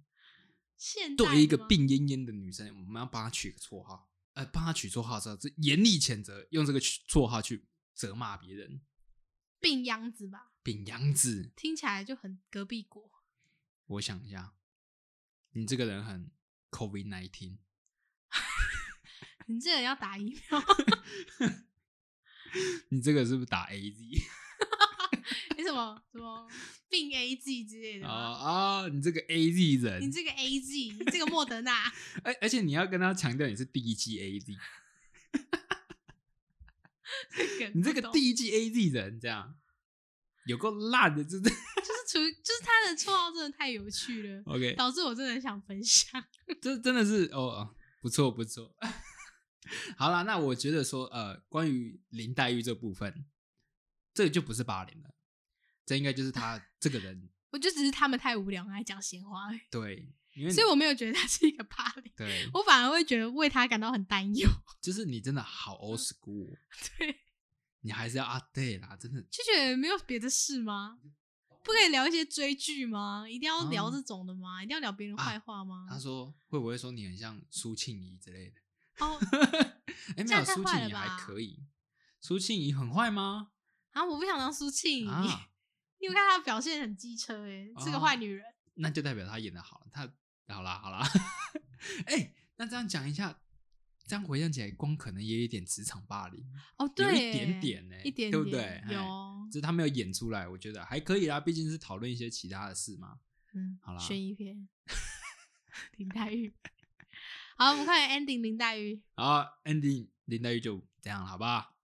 现代对于一个病恹恹的女生，我们要帮她取个绰号，呃，帮她取绰号之后，这严厉谴责，用这个取绰号去责骂别人，病秧子吧，病秧子。听起来就很隔壁国。我想一下，你这个人很 COVID nineteen，你这个人要打疫苗，你这个是不是打 AZ？你什么什么病 A Z 之类的啊吗？啊！你这个 AZ 人你人，这个 A Z，你这个莫德纳，而而且你要跟他强调你是第一季 AZ，你这个第第一季 AZ 人，这样有够烂的，真的。就是处于就是他的绰号真的太有趣了，OK，导致我真的很想分享。这真的是哦，不错不错。好啦，那我觉得说，呃，关于林黛玉这部分，这个就不是霸凌了，这应该就是他 这个人我就只是他们太无聊，爱讲闲话而已，对，因为所以我没有觉得他是一个霸凌，对，我反而会觉得为他感到很担忧。就是你真的好 old school，哦对，你还是要 update 啦，真的。就觉得没有别的事吗？不可以聊一些追剧吗？一定要聊啊这种的吗？一定要聊别人坏话吗？他说会不会说你很像苏庆仪之类的？哦 哎、没有，苏庆怡还可以。苏庆怡很坏吗？啊，我不想当苏庆怡，啊，因为看她表现很机车，哎，是个哦坏女人。那就代表她演的好。她好啦好啦，哎、那这样讲一下，这样回想起来，光可能也有一点职场霸凌，哦，有，一点点呢、一点对不对？有，只是他没有演出来，我觉得还可以啦，毕竟是讨论一些其他的事嘛。嗯，好啦悬疑片，林黛玉。好，我们看 ending 林黛玉。好，ending 林黛玉就这样了，好不好？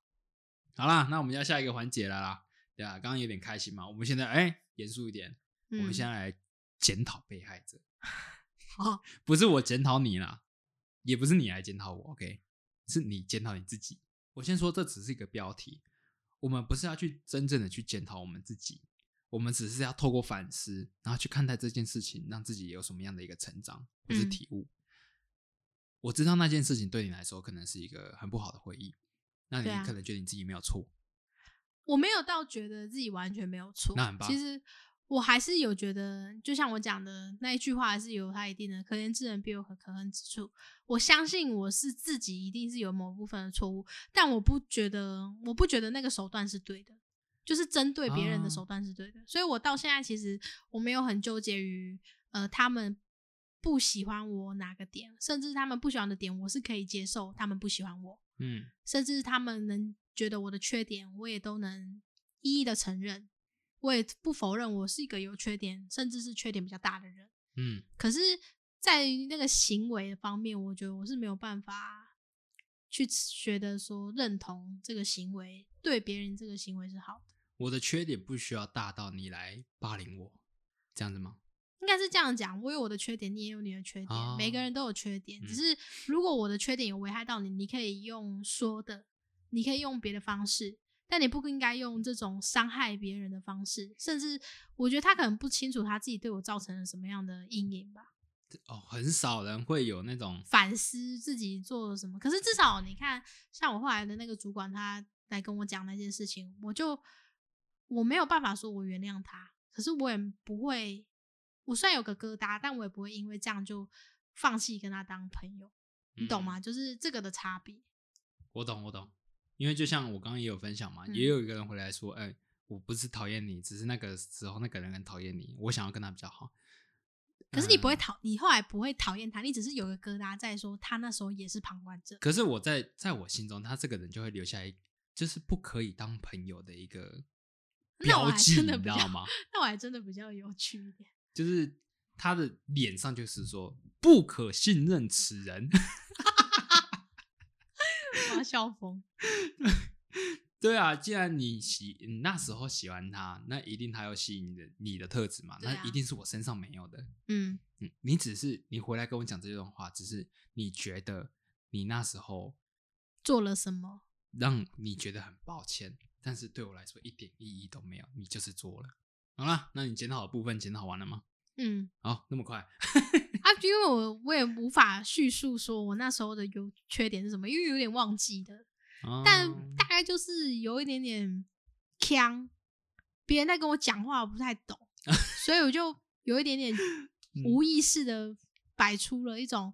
好啦，那我们要下一个环节了啦。对啊，刚刚有点开心嘛，我们现在哎严肃一点，我们嗯现在来检讨被害者，好，不是我检讨你啦，也不是你来检讨我，OK？是你检讨你自己。我先说，这只是一个标题，我们不是要去真正的去检讨我们自己，我们只是要透过反思，然后去看待这件事情，让自己有什么样的一个成长或是嗯体悟。我知道那件事情对你来说可能是一个很不好的回忆，那你可能觉得你自己没有错，我没有到觉得自己完全没有错，那很棒其实我还是有觉得，就像我讲的那一句话，还是有它一定的可怜之人必有可可恨之处。我相信我是自己一定是有某部分的错误，但我不觉得，我不觉得那个手段是对的，就是针对别人的啊手段是对的。所以我到现在其实我没有很纠结于呃他们。不喜欢我哪个点，甚至他们不喜欢的点，我是可以接受。他们不喜欢我，嗯甚至他们能觉得我的缺点，我也都能一一的承认，我也不否认我是一个有缺点，甚至是缺点比较大的人。嗯，可是，在那个行为的方面，我觉得我是没有办法去觉得说认同这个行为对别人这个行为是好的，我的缺点不需要大到你来霸凌我，这样子吗？应该是这样讲。我有我的缺点，你也有你的缺点，哦每个人都有缺点。只嗯是如果我的缺点有危害到你，你可以用说的，你可以用别的方式，但你不应该用这种伤害别人的方式。甚至我觉得他可能不清楚他自己对我造成了什么样的阴影吧，哦，很少人会有那种反思自己做了什么。可是至少你看，像我后来的那个主管，他来跟我讲那件事情，我就我没有办法说我原谅他，可是我也不会，我虽然有个疙瘩，但我也不会因为这样就放弃跟他当朋友，你懂吗？嗯就是这个的差别。我懂，我懂，因为就像我刚刚也有分享嘛，嗯也有一个人回来说，哎、我不是讨厌你，只是那个时候那个人很讨厌你，我想要跟他比较好。可是你不会嗯讨，你后来不会讨厌他，你只是有个疙瘩在说他那时候也是旁观者。可是我在在我心中，他这个人就会留下一，就是不可以当朋友的一个那我还标记，你真的比较知道吗？那我还真的比较有趣一点。就是他的脸上就是说不可信任此人。我要笑疯。对啊，既然你喜你那时候喜欢他，那一定他有吸引你的你的特质嘛，啊那一定是我身上没有的。嗯，嗯，你只是你回来跟我讲这段话，只是你觉得你那时候做了什么？让你觉得很抱歉，但是对我来说一点意义都没有，你就是做了。好啦，那你检讨的部分检讨完了吗？嗯，好，那么快？啊，因为我我也无法叙述说我那时候的优缺点是什么，因为有点忘记的，但哦大概就是有一点点呛，别人在跟我讲话我不太懂，所以我就有一点点嗯无意识的摆出了一种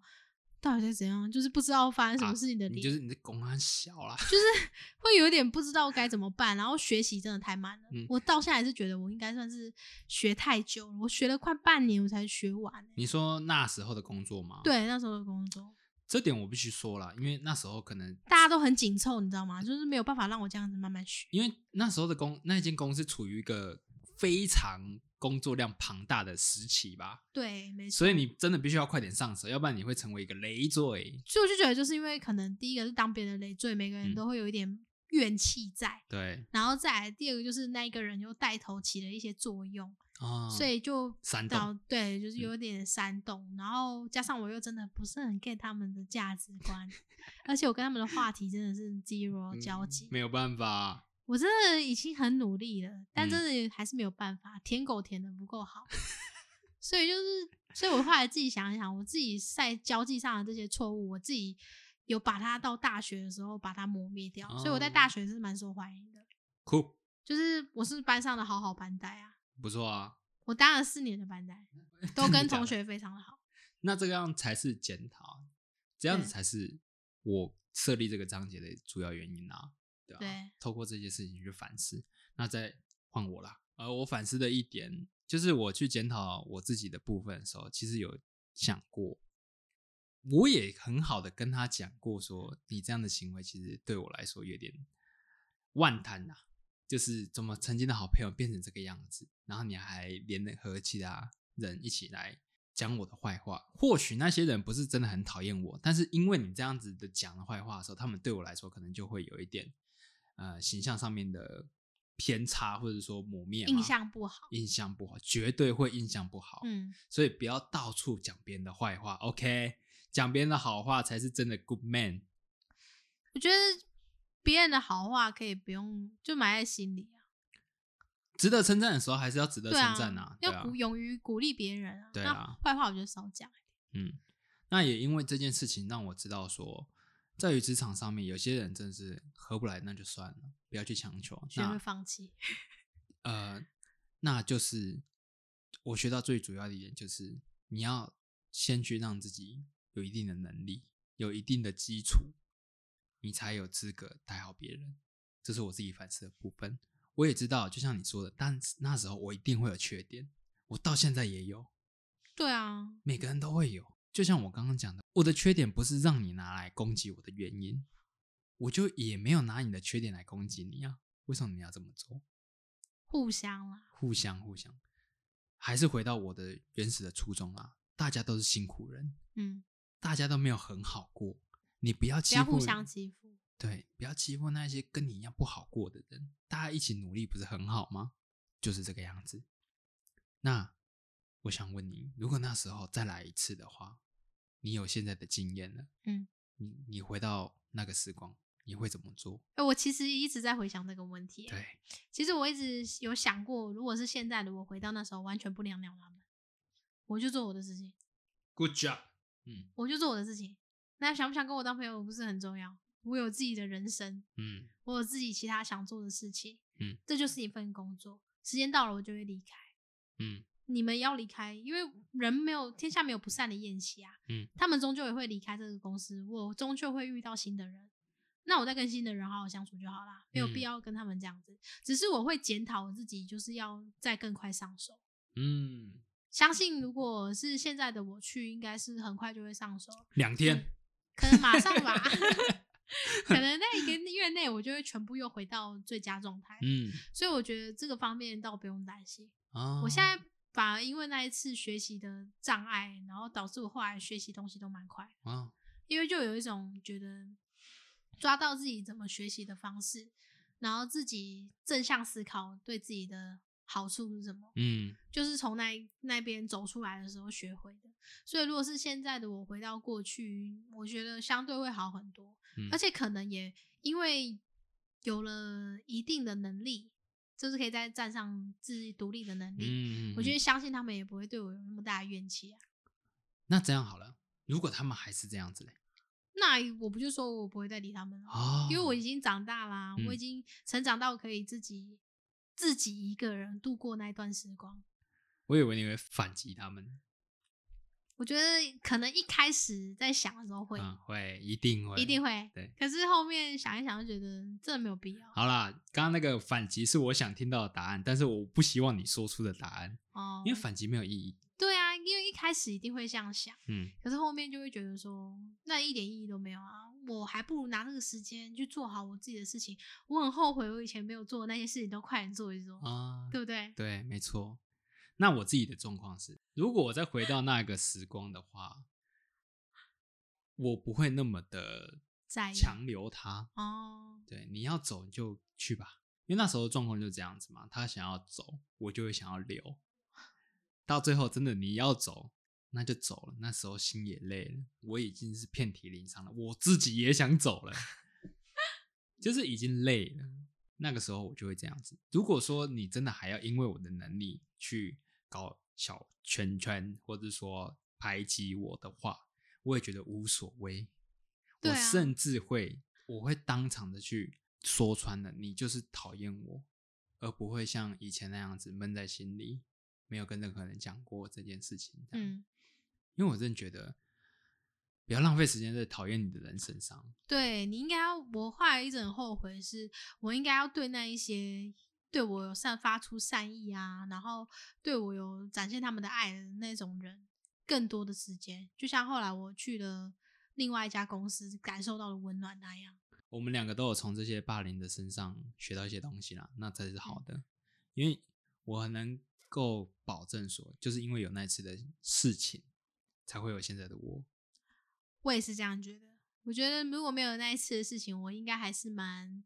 到底在怎样，就是不知道发生什么事情的你就是你的功很小啦。就是会有点不知道该怎么办，然后学习真的太慢了。嗯我到现在还是觉得我应该算是学太久了，我学了快半年我才学完欸、你说那时候的工作吗？，对，那时候的工作，这点我必须说了，因为那时候可能大家都很紧凑，你知道吗？就是没有办法让我这样子慢慢学。因为那时候的公那间公司处于一个非常工作量庞大的时期吧，对，没错。所以你真的必须要快点上手，要不然你会成为一个累赘。所以我就觉得，就是因为可能第一个是当别人的累赘，每个人嗯都会有一点怨气在，对然后再来第二个就是那一个人又带头起了一些作用，啊，所以就煽导动对，就是嗯有点煽动，然后加上我又真的不是很 get 他们的价值观，而且我跟他们的话题真的是 zero 交集，嗯没有办法。我真的已经很努力了，但嗯真的还是没有办法，舔狗舔的不够好，所以就是，所以我后来自己想一想，我自己在交际上的这些错误，我自己有把它到大学的时候把它磨灭掉，所以我在大哦学是蛮受欢迎的，酷，就是我是班上的好好班带啊，不错啊。我当了四年的班带，都跟同学非常的好。那这样才是检讨，这样子才是我设立这个章节的主要原因啊。对透过这些事情去反思，那再换我啦。而我反思的一点就是，我去检讨我自己的部分的时候，其实有想过，我也很好的跟他讲过说，你这样的行为其实对我来说有点万谈呐、就是怎么曾经的好朋友变成这个样子，然后你还联合其他人一起来讲我的坏话。或许那些人不是真的很讨厌我，但是因为你这样子的讲了坏话的时候，他们对我来说可能就会有一点呃形象上面的偏差，或者说磨灭嘛印象不好，印象不好，绝对会印象不好。嗯，所以不要到处讲别人的坏话，OK？讲别人的好话才是真的 good man。我觉得别人的好话可以不用就埋在心里啊，值得称赞的时候，还是要值得称赞啊，要鼓。勇于鼓励别人啊。那对啊坏话我觉得少讲一点。嗯，那也因为这件事情让我知道说，在于职场上面，有些人真的是合不来，那就算了，不要去强求。学会放弃。呃，那就是我学到最主要的一点，就是你要先去让自己有一定的能力，有一定的基础，你才有资格带好别人。这是我自己反思的部分。我也知道，就像你说的，但那时候我一定会有缺点，我到现在也有，对啊，每个人都会有。就像我刚刚讲的，我的缺点不是让你拿来攻击我的原因，我就也没有拿你的缺点来攻击你啊。为什么你要这么做？互相啦，互相互相，还是回到我的原始的初衷啊！大家都是辛苦人，嗯，大家都没有很好过，你不要欺负，要互相欺负。对，不要欺负那些跟你一样不好过的人，大家一起努力不是很好吗？就是这个样子。那我想问你，如果那时候再来一次的话，你有现在的经验了，嗯，你你回到那个时光，你会怎么做？哎，我其实一直在回想这个问题。，对，其实我一直有想过，如果是现在的我回到那时候，完全不鸟鸟他们，我就做我的事情，Good job。嗯我就做我的事情。那想不想跟我当朋友不是很重要，我有自己的人生，嗯我有自己其他想做的事情，嗯，这就是一份工作。时间到了，我就会离开。嗯你们要离开，因为人没有天下没有不散的宴席啊。嗯，他们终究也会离开这个公司，我终究会遇到新的人。那我再跟新的人好好相处就好啦，没有必嗯要跟他们这样子。只是我会检讨我自己，就是要再更快上手。嗯，相信如果是现在的我去，应该是很快就会上手，两天。可能马上吧。可能在一个月内，我就会全部又回到最佳状态。嗯所以我觉得这个方面倒不用担心。啊，我现在反而因为那一次学习的障碍，然后导致我后来学习东西都蛮快的，啊，因为就有一种觉得抓到自己怎么学习的方式，然后自己正向思考对自己的好处是什么，嗯。就是从那那边走出来的时候学会的。所以如果是现在的我回到过去，我觉得相对会好很多，嗯，而且可能也因为有了一定的能力，就是可以在站上自己独立的能力。嗯，我觉得嗯相信他们也不会对我有那么大的怨气啊。那这样好了，如果他们还是这样子嘞，那我不就说我不会再理他们了，哦，因为我已经长大啦，我已嗯经成长到可以自己自己一个人度过那段时光。我以为你会反击他们，我觉得可能一开始在想的时候会，嗯，会，一定会，一定。会，对可是后面想一想，就觉得真的没有必要。好啦，刚刚那个反击是我想听到的答案，但是我不希望你说出的答案，哦，因为反击没有意义。对啊，因为一开始一定会这样想，嗯，可是后面就会觉得说，那一点意义都没有啊！我还不如拿那个时间去做好我自己的事情。我很后悔，我以前没有做的那些事情都快点做一做，啊，对不对？对，没错。那我自己的状况是，如果我再回到那个时光的话，我不会那么的强留他。哦，对，你要走你就去吧，因为那时候状况就这样子嘛。他想要走，我就会想要留。到最后真的你要走，那就走了。那时候心也累了，我已经是遍体鳞伤了，我自己也想走了，就是已经累了。那个时候我就会这样子。如果说你真的还要因为我的能力去搞小圈圈，或者说排挤我的话，我也觉得无所谓。我甚至会，我会当场的去说穿了，你就是讨厌我，而不会像以前那样子闷在心里，没有跟任何人讲过这件事情。嗯，嗯，因为我真的觉得，不要浪费时间在讨厌你的人身上。对你应该要，我后来一直很后悔，是我应该要对那一些对我有散发出善意啊，然后对我有展现他们的爱的那种人，更多的时间。就像后来我去了另外一家公司，感受到了温暖那样。我们两个都有从这些霸凌的身上学到一些东西啦，那才是嗯好的。因为我很能够保证说，就是因为有那一次的事情，才会有现在的我。我也是这样觉得。我觉得如果没有那一次的事情，我应该还是蛮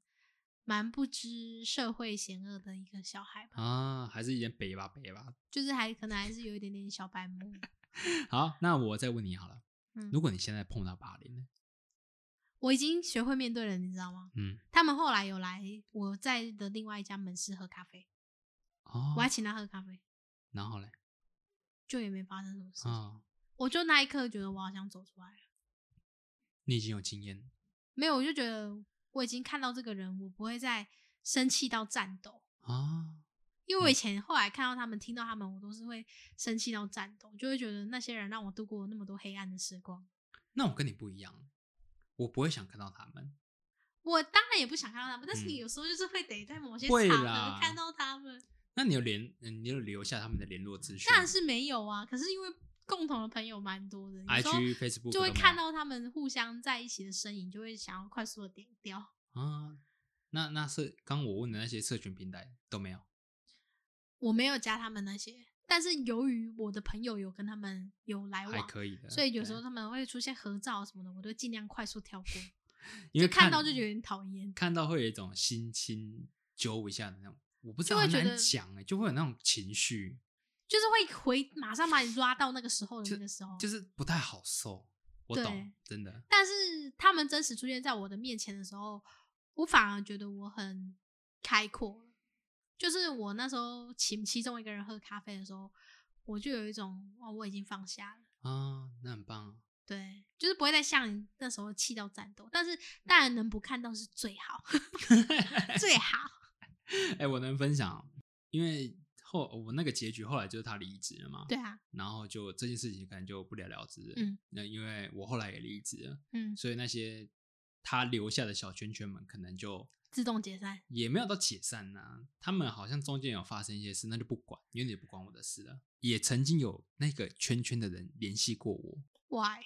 蛮不知社会险恶的一个小孩吧，啊，还是一点北吧北吧。就是还可能还是有一点点小白目。好，那我再问你好了，嗯，如果你现在碰到霸凌呢？我已经学会面对了，你知道吗？嗯，他们后来有来我在的另外一家门市喝咖啡，哦我还请他喝咖啡，然后嘞，就也没发生什么事情。啊、我就那一刻觉得我好像走出来了，你已经有经验没有，我就觉得我已经看到这个人，我不会再生气到战斗。啊，因为我以前后来看到他们、听到他们，我都是会生气到战斗，就会觉得那些人让我度过那么多黑暗的时光。那我跟你不一样，我不会想看到他们。我当然也不想看到他们，但是嗯你有时候就是会得在某些会场合看到他们。那你有联，嗯你有留下他们的联络资讯？当然是没有啊，可是因为共同的朋友蛮多的，IG、Facebook 就会看到他们互相在一起的身影，就会想要快速的点掉。啊。那那是刚我问的那些社群平台都没有我没有加他们那些，但是由于我的朋友有跟他们有来往还往，可以的，所以有时候他们会出现合照什么的，我都尽量快速跳过。因为就看到就觉得有点讨厌。看到会有一种心情揪一下的那种，我不知道很难讲哎、就会有那种情绪，就是会回马上把你抓到那个时候的就那个时候，就是不太好受。我懂，真的。但是他们真实出现在我的面前的时候，我反而觉得我很开阔。就是我那时候请其中一个人喝咖啡的时候，我就有一种哇，我已经放下了。啊，那很棒啊。对，就是不会再像你那时候气到战斗，但是当然能不看到是最好，最好。哎、我能分享，因为后我那个结局后来就是他离职了嘛，对啊，然后就这件事情可能就不了了之了。嗯，那因为我后来也离职了，嗯，所以那些他留下的小圈圈们可能就自动解散。也没有到解散呐、他们好像中间有发生一些事，那就不管，因为也不关我的事了。也曾经有那个圈圈的人联系过我，Why？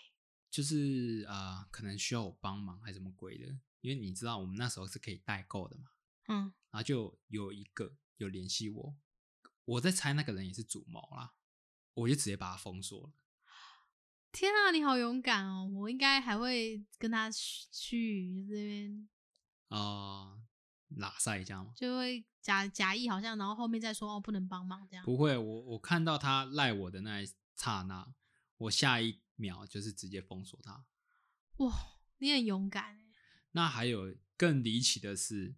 就是啊、呃可能需要我帮忙还是什么鬼的，因为你知道我们那时候是可以代购的嘛，嗯，然后就有一个有联系我，我在猜那个人也是主谋啦，我就直接把他封锁了。天啊，你好勇敢哦！我应该还会跟他去去这边，啊，拉塞这样吗？就会假假意好像，然后后面再说哦不能帮忙这样。不会，我我看到他赖我的那一刹那，我下一秒就是直接封锁他。哇，你很勇敢哎。那还有更离奇的是，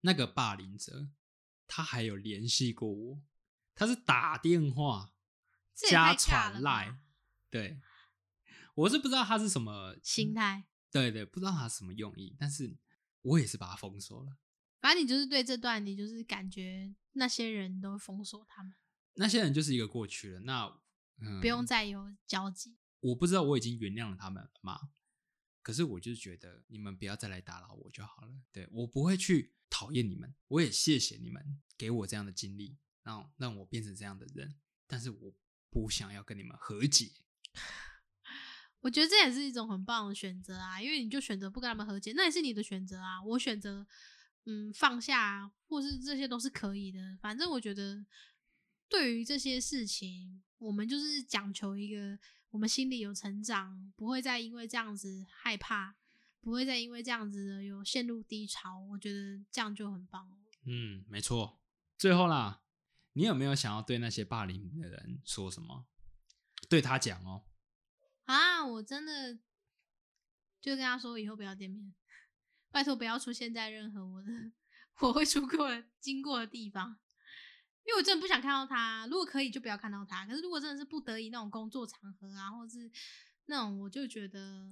那个霸凌者他还有联系过我，他是打电话加传赖，对我是不知道他是什么心态。对对，不知道他什么用意，但是我也是把他封锁了。反正你就是对这段，你就是感觉那些人都封锁他们，那些人就是一个过去了，那嗯，不用再有交集。我不知道我已经原谅了他们了吗？可是我就是觉得你们不要再来打扰我就好了。对我不会去讨厌你们，我也谢谢你们给我这样的经历，让让我变成这样的人。但是我不想要跟你们和解。我觉得这也是一种很棒的选择啊，因为你就选择不跟他们和解，那也是你的选择啊。我选择嗯放下，或是这些都是可以的。反正我觉得对于这些事情，我们就是讲求一个我们心里有成长，不会再因为这样子害怕，不会再因为这样子有陷入低潮。我觉得这样就很棒了。嗯，没错。最后啦，你有没有想要对那些霸凌的人说什么？对他讲哦。啊，我真的就跟他说以后不要见面，拜托不要出现在任何我的 我会出过的经过的地方，因为我真的不想看到他。如果可以就不要看到他，可是如果真的是不得已那种工作场合啊，或是那种，我就觉得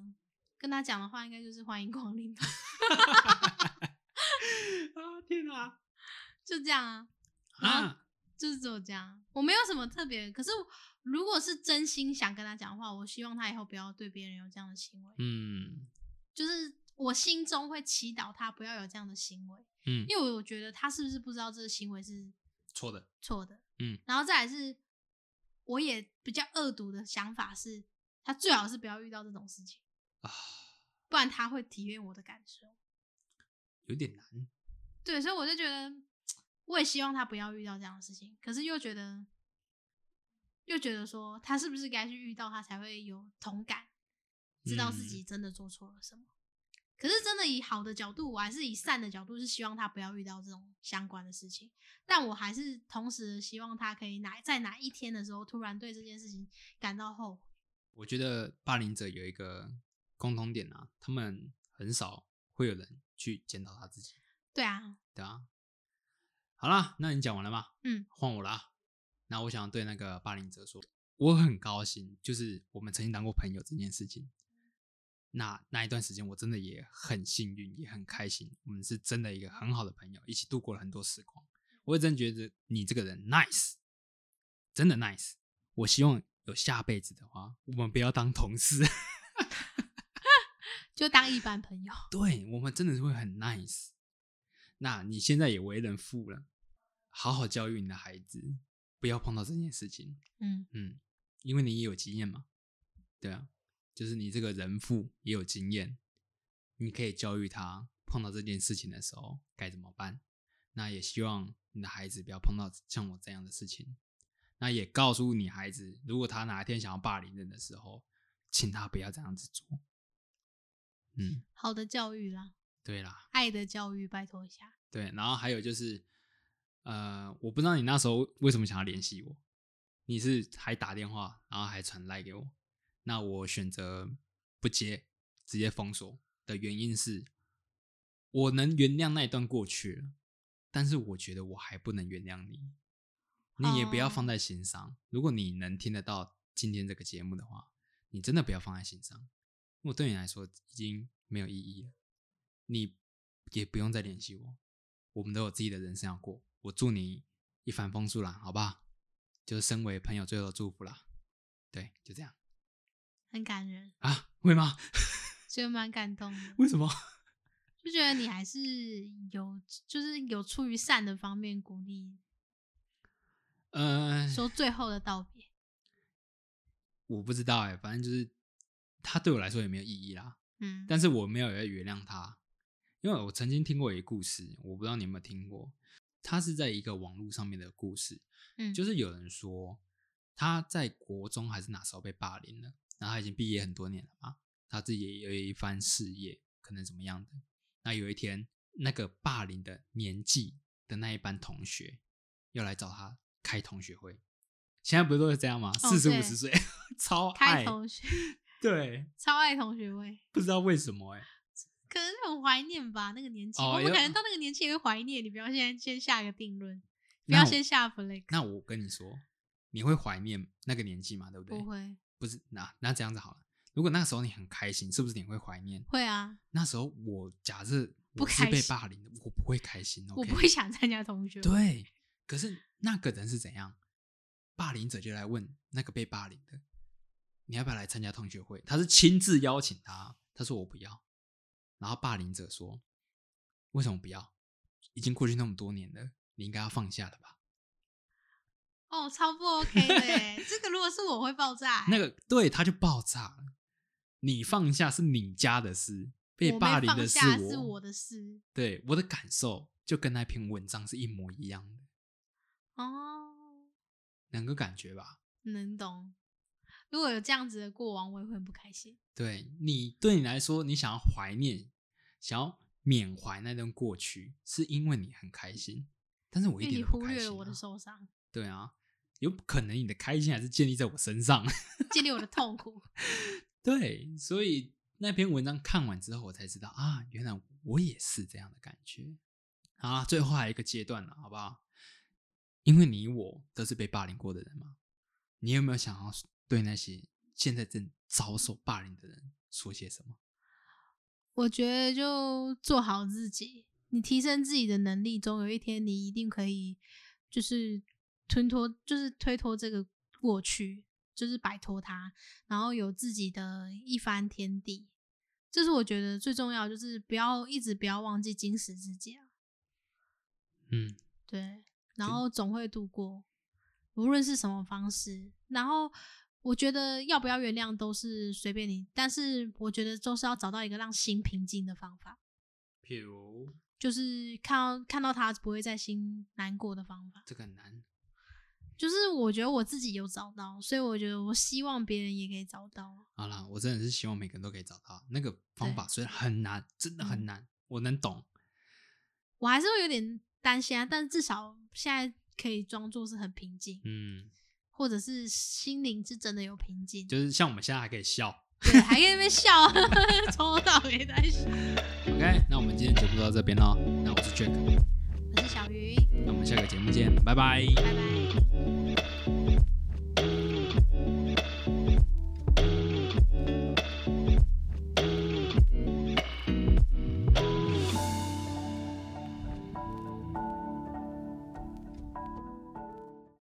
跟他讲的话应该就是欢迎光临吧，啊天哪！就这样啊，啊，就是只有这样，我没有什么特别。可是如果是真心想跟他讲话，我希望他以后不要对别人有这样的行为。嗯就是我心中会祈祷他不要有这样的行为，嗯，因为我觉得他是不是不知道这个行为是错的。错的，嗯，然后再来是，我也比较恶毒的想法是，他最好是不要遇到这种事情啊，不然他会体验我的感受。有点难。对，所以我就觉得，我也希望他不要遇到这样的事情，可是又觉得，又觉得说他是不是该去遇到，他才会有同感，知道自己真的做错了什么。可是真的以好的角度，我还是以善的角度，是希望他不要遇到这种相关的事情。但我还是同时希望他可以哪在哪一天的时候，突然对这件事情感到后悔。我觉得霸凌者有一个共同点啊，他们很少会有人去检讨他自己，对啊，对啊。好啦，那你讲完了吗？嗯，换我啦。那我想对那个霸凌者说，我很高兴，就是我们曾经当过朋友这件事情。那那一段时间，我真的也很幸运，也很开心。我们是真的一个很好的朋友，一起度过了很多时光。我也真觉得你这个人 nice，真的 nice。我希望有下辈子的话，我们不要当同事。就当一般朋友。对我们真的是会很 nice。那你现在也为人父了，好好教育你的孩子，不要碰到这件事情。嗯，嗯，因为你也有经验嘛，对啊，就是你这个人父也有经验，你可以教育他碰到这件事情的时候该怎么办。那也希望你的孩子不要碰到像我这样的事情。那也告诉你孩子，如果他哪一天想要霸凌人的时候，请他不要这样子做。嗯，好的教育啦，对啦，爱的教育，拜托一下。对，然后还有就是，呃，我不知道你那时候为什么想要联系我，你是还打电话，然后还传赖给我，那我选择不接，直接封锁的原因是，我能原谅那一段过去了，但是我觉得我还不能原谅你，你也不要放哦在心上。如果你能听得到今天这个节目的话，你真的不要放在心上，我对你来说已经没有意义了，你也不用再联系我。我们都有自己的人生要过。我祝你一帆风顺啦，好不好？就是身为朋友最后的祝福啦。对，就这样很感人，啊？会吗？觉得蛮感动的，为什么？就觉得你还是有，就是有出于善的方面鼓励，呃，说最后的道别。我不知道哎、反正就是他对我来说也没有意义啦。嗯，但是我没有要原谅他，因为我曾经听过一个故事，我不知道你有没有听过。他是在一个网络上面的故事，嗯，就是有人说他在国中还是哪时候被霸凌了，然后他已经毕业很多年了嘛，他自己也有一番事业，可能怎么样的。那有一天，那个霸凌的年纪的那一班同学要来找他开同学会，现在不是都是这样吗？哦四十五对十岁，超开爱，同学 对，超爱同学会，不知道为什么哎、可能很怀念吧，那个年纪，哦我们可能到那个年纪也会怀念。你不要现在先下一个定论，不要先下 flag。那我跟你说，你会怀念那个年纪嘛？对不对？不会，不是，那那这样子好了。如果那时候你很开心，是不是你会怀念？会啊，那时候我假设不我是被霸凌的，我不会开心。我？不会想参加同学会。对，可是那个人是怎样？霸凌者就来问那个被霸凌的，你要不要来参加同学会？他是亲自邀请他，他说我不要。然后霸凌者说，为什么不要？已经过去那么多年了，你应该要放下了吧？哦，超不 OK 的耶！这个如果是我会爆炸。那个对他就爆炸了。你放下是你家的事，被霸凌的放下我，是我的事对我的感受就跟那篇文章是一模一样的，哦，能够感觉吧？能懂。如果有这样子的过往，我也会很不开心。对你对你来说，你想要怀念，想要缅怀那段过去，是因为你很开心。但是我一点都不开心、啊。忽略了我的受伤，对啊，有可能你的开心还是建立在我身上。建立我的痛苦。对，所以那篇文章看完之后，我才知道啊，原来我也是这样的感觉。好啊，最后还有一个阶段了，好不好？因为你我都是被霸凌过的人嘛，你有没有想要对那些现在正遭受霸凌的人说些什么？我觉得就做好自己，你提升自己的能力，总有一天你一定可以，就是吞脱，就是推脱这个过去，就是摆脱它，然后有自己的一番天地。这是我觉得最重要，就是不要一直不要忘记今时之节啊。嗯，对，然后总会度过，无论是什么方式。然后我觉得要不要原谅都是随便你，但是我觉得就是要找到一个让心平静的方法，譬如就是看到看到他不会再心难过的方法。这个很难，就是我觉得我自己有找到，所以我觉得我希望别人也可以找到。好啦，我真的是希望每个人都可以找到那个方法，对虽然很难，真的很嗯难，我能懂。我还是会有点担心啊，但是至少现在可以装作是很平静，嗯，或者是心灵是真的有平静。就是像我们现在还可以笑。对，还可以在那边笑，从头到尾在笑。OK，那我们今天节目就到这边喽。那我是 Jack，我是小鱼，那我们下个节目见，拜拜。拜拜。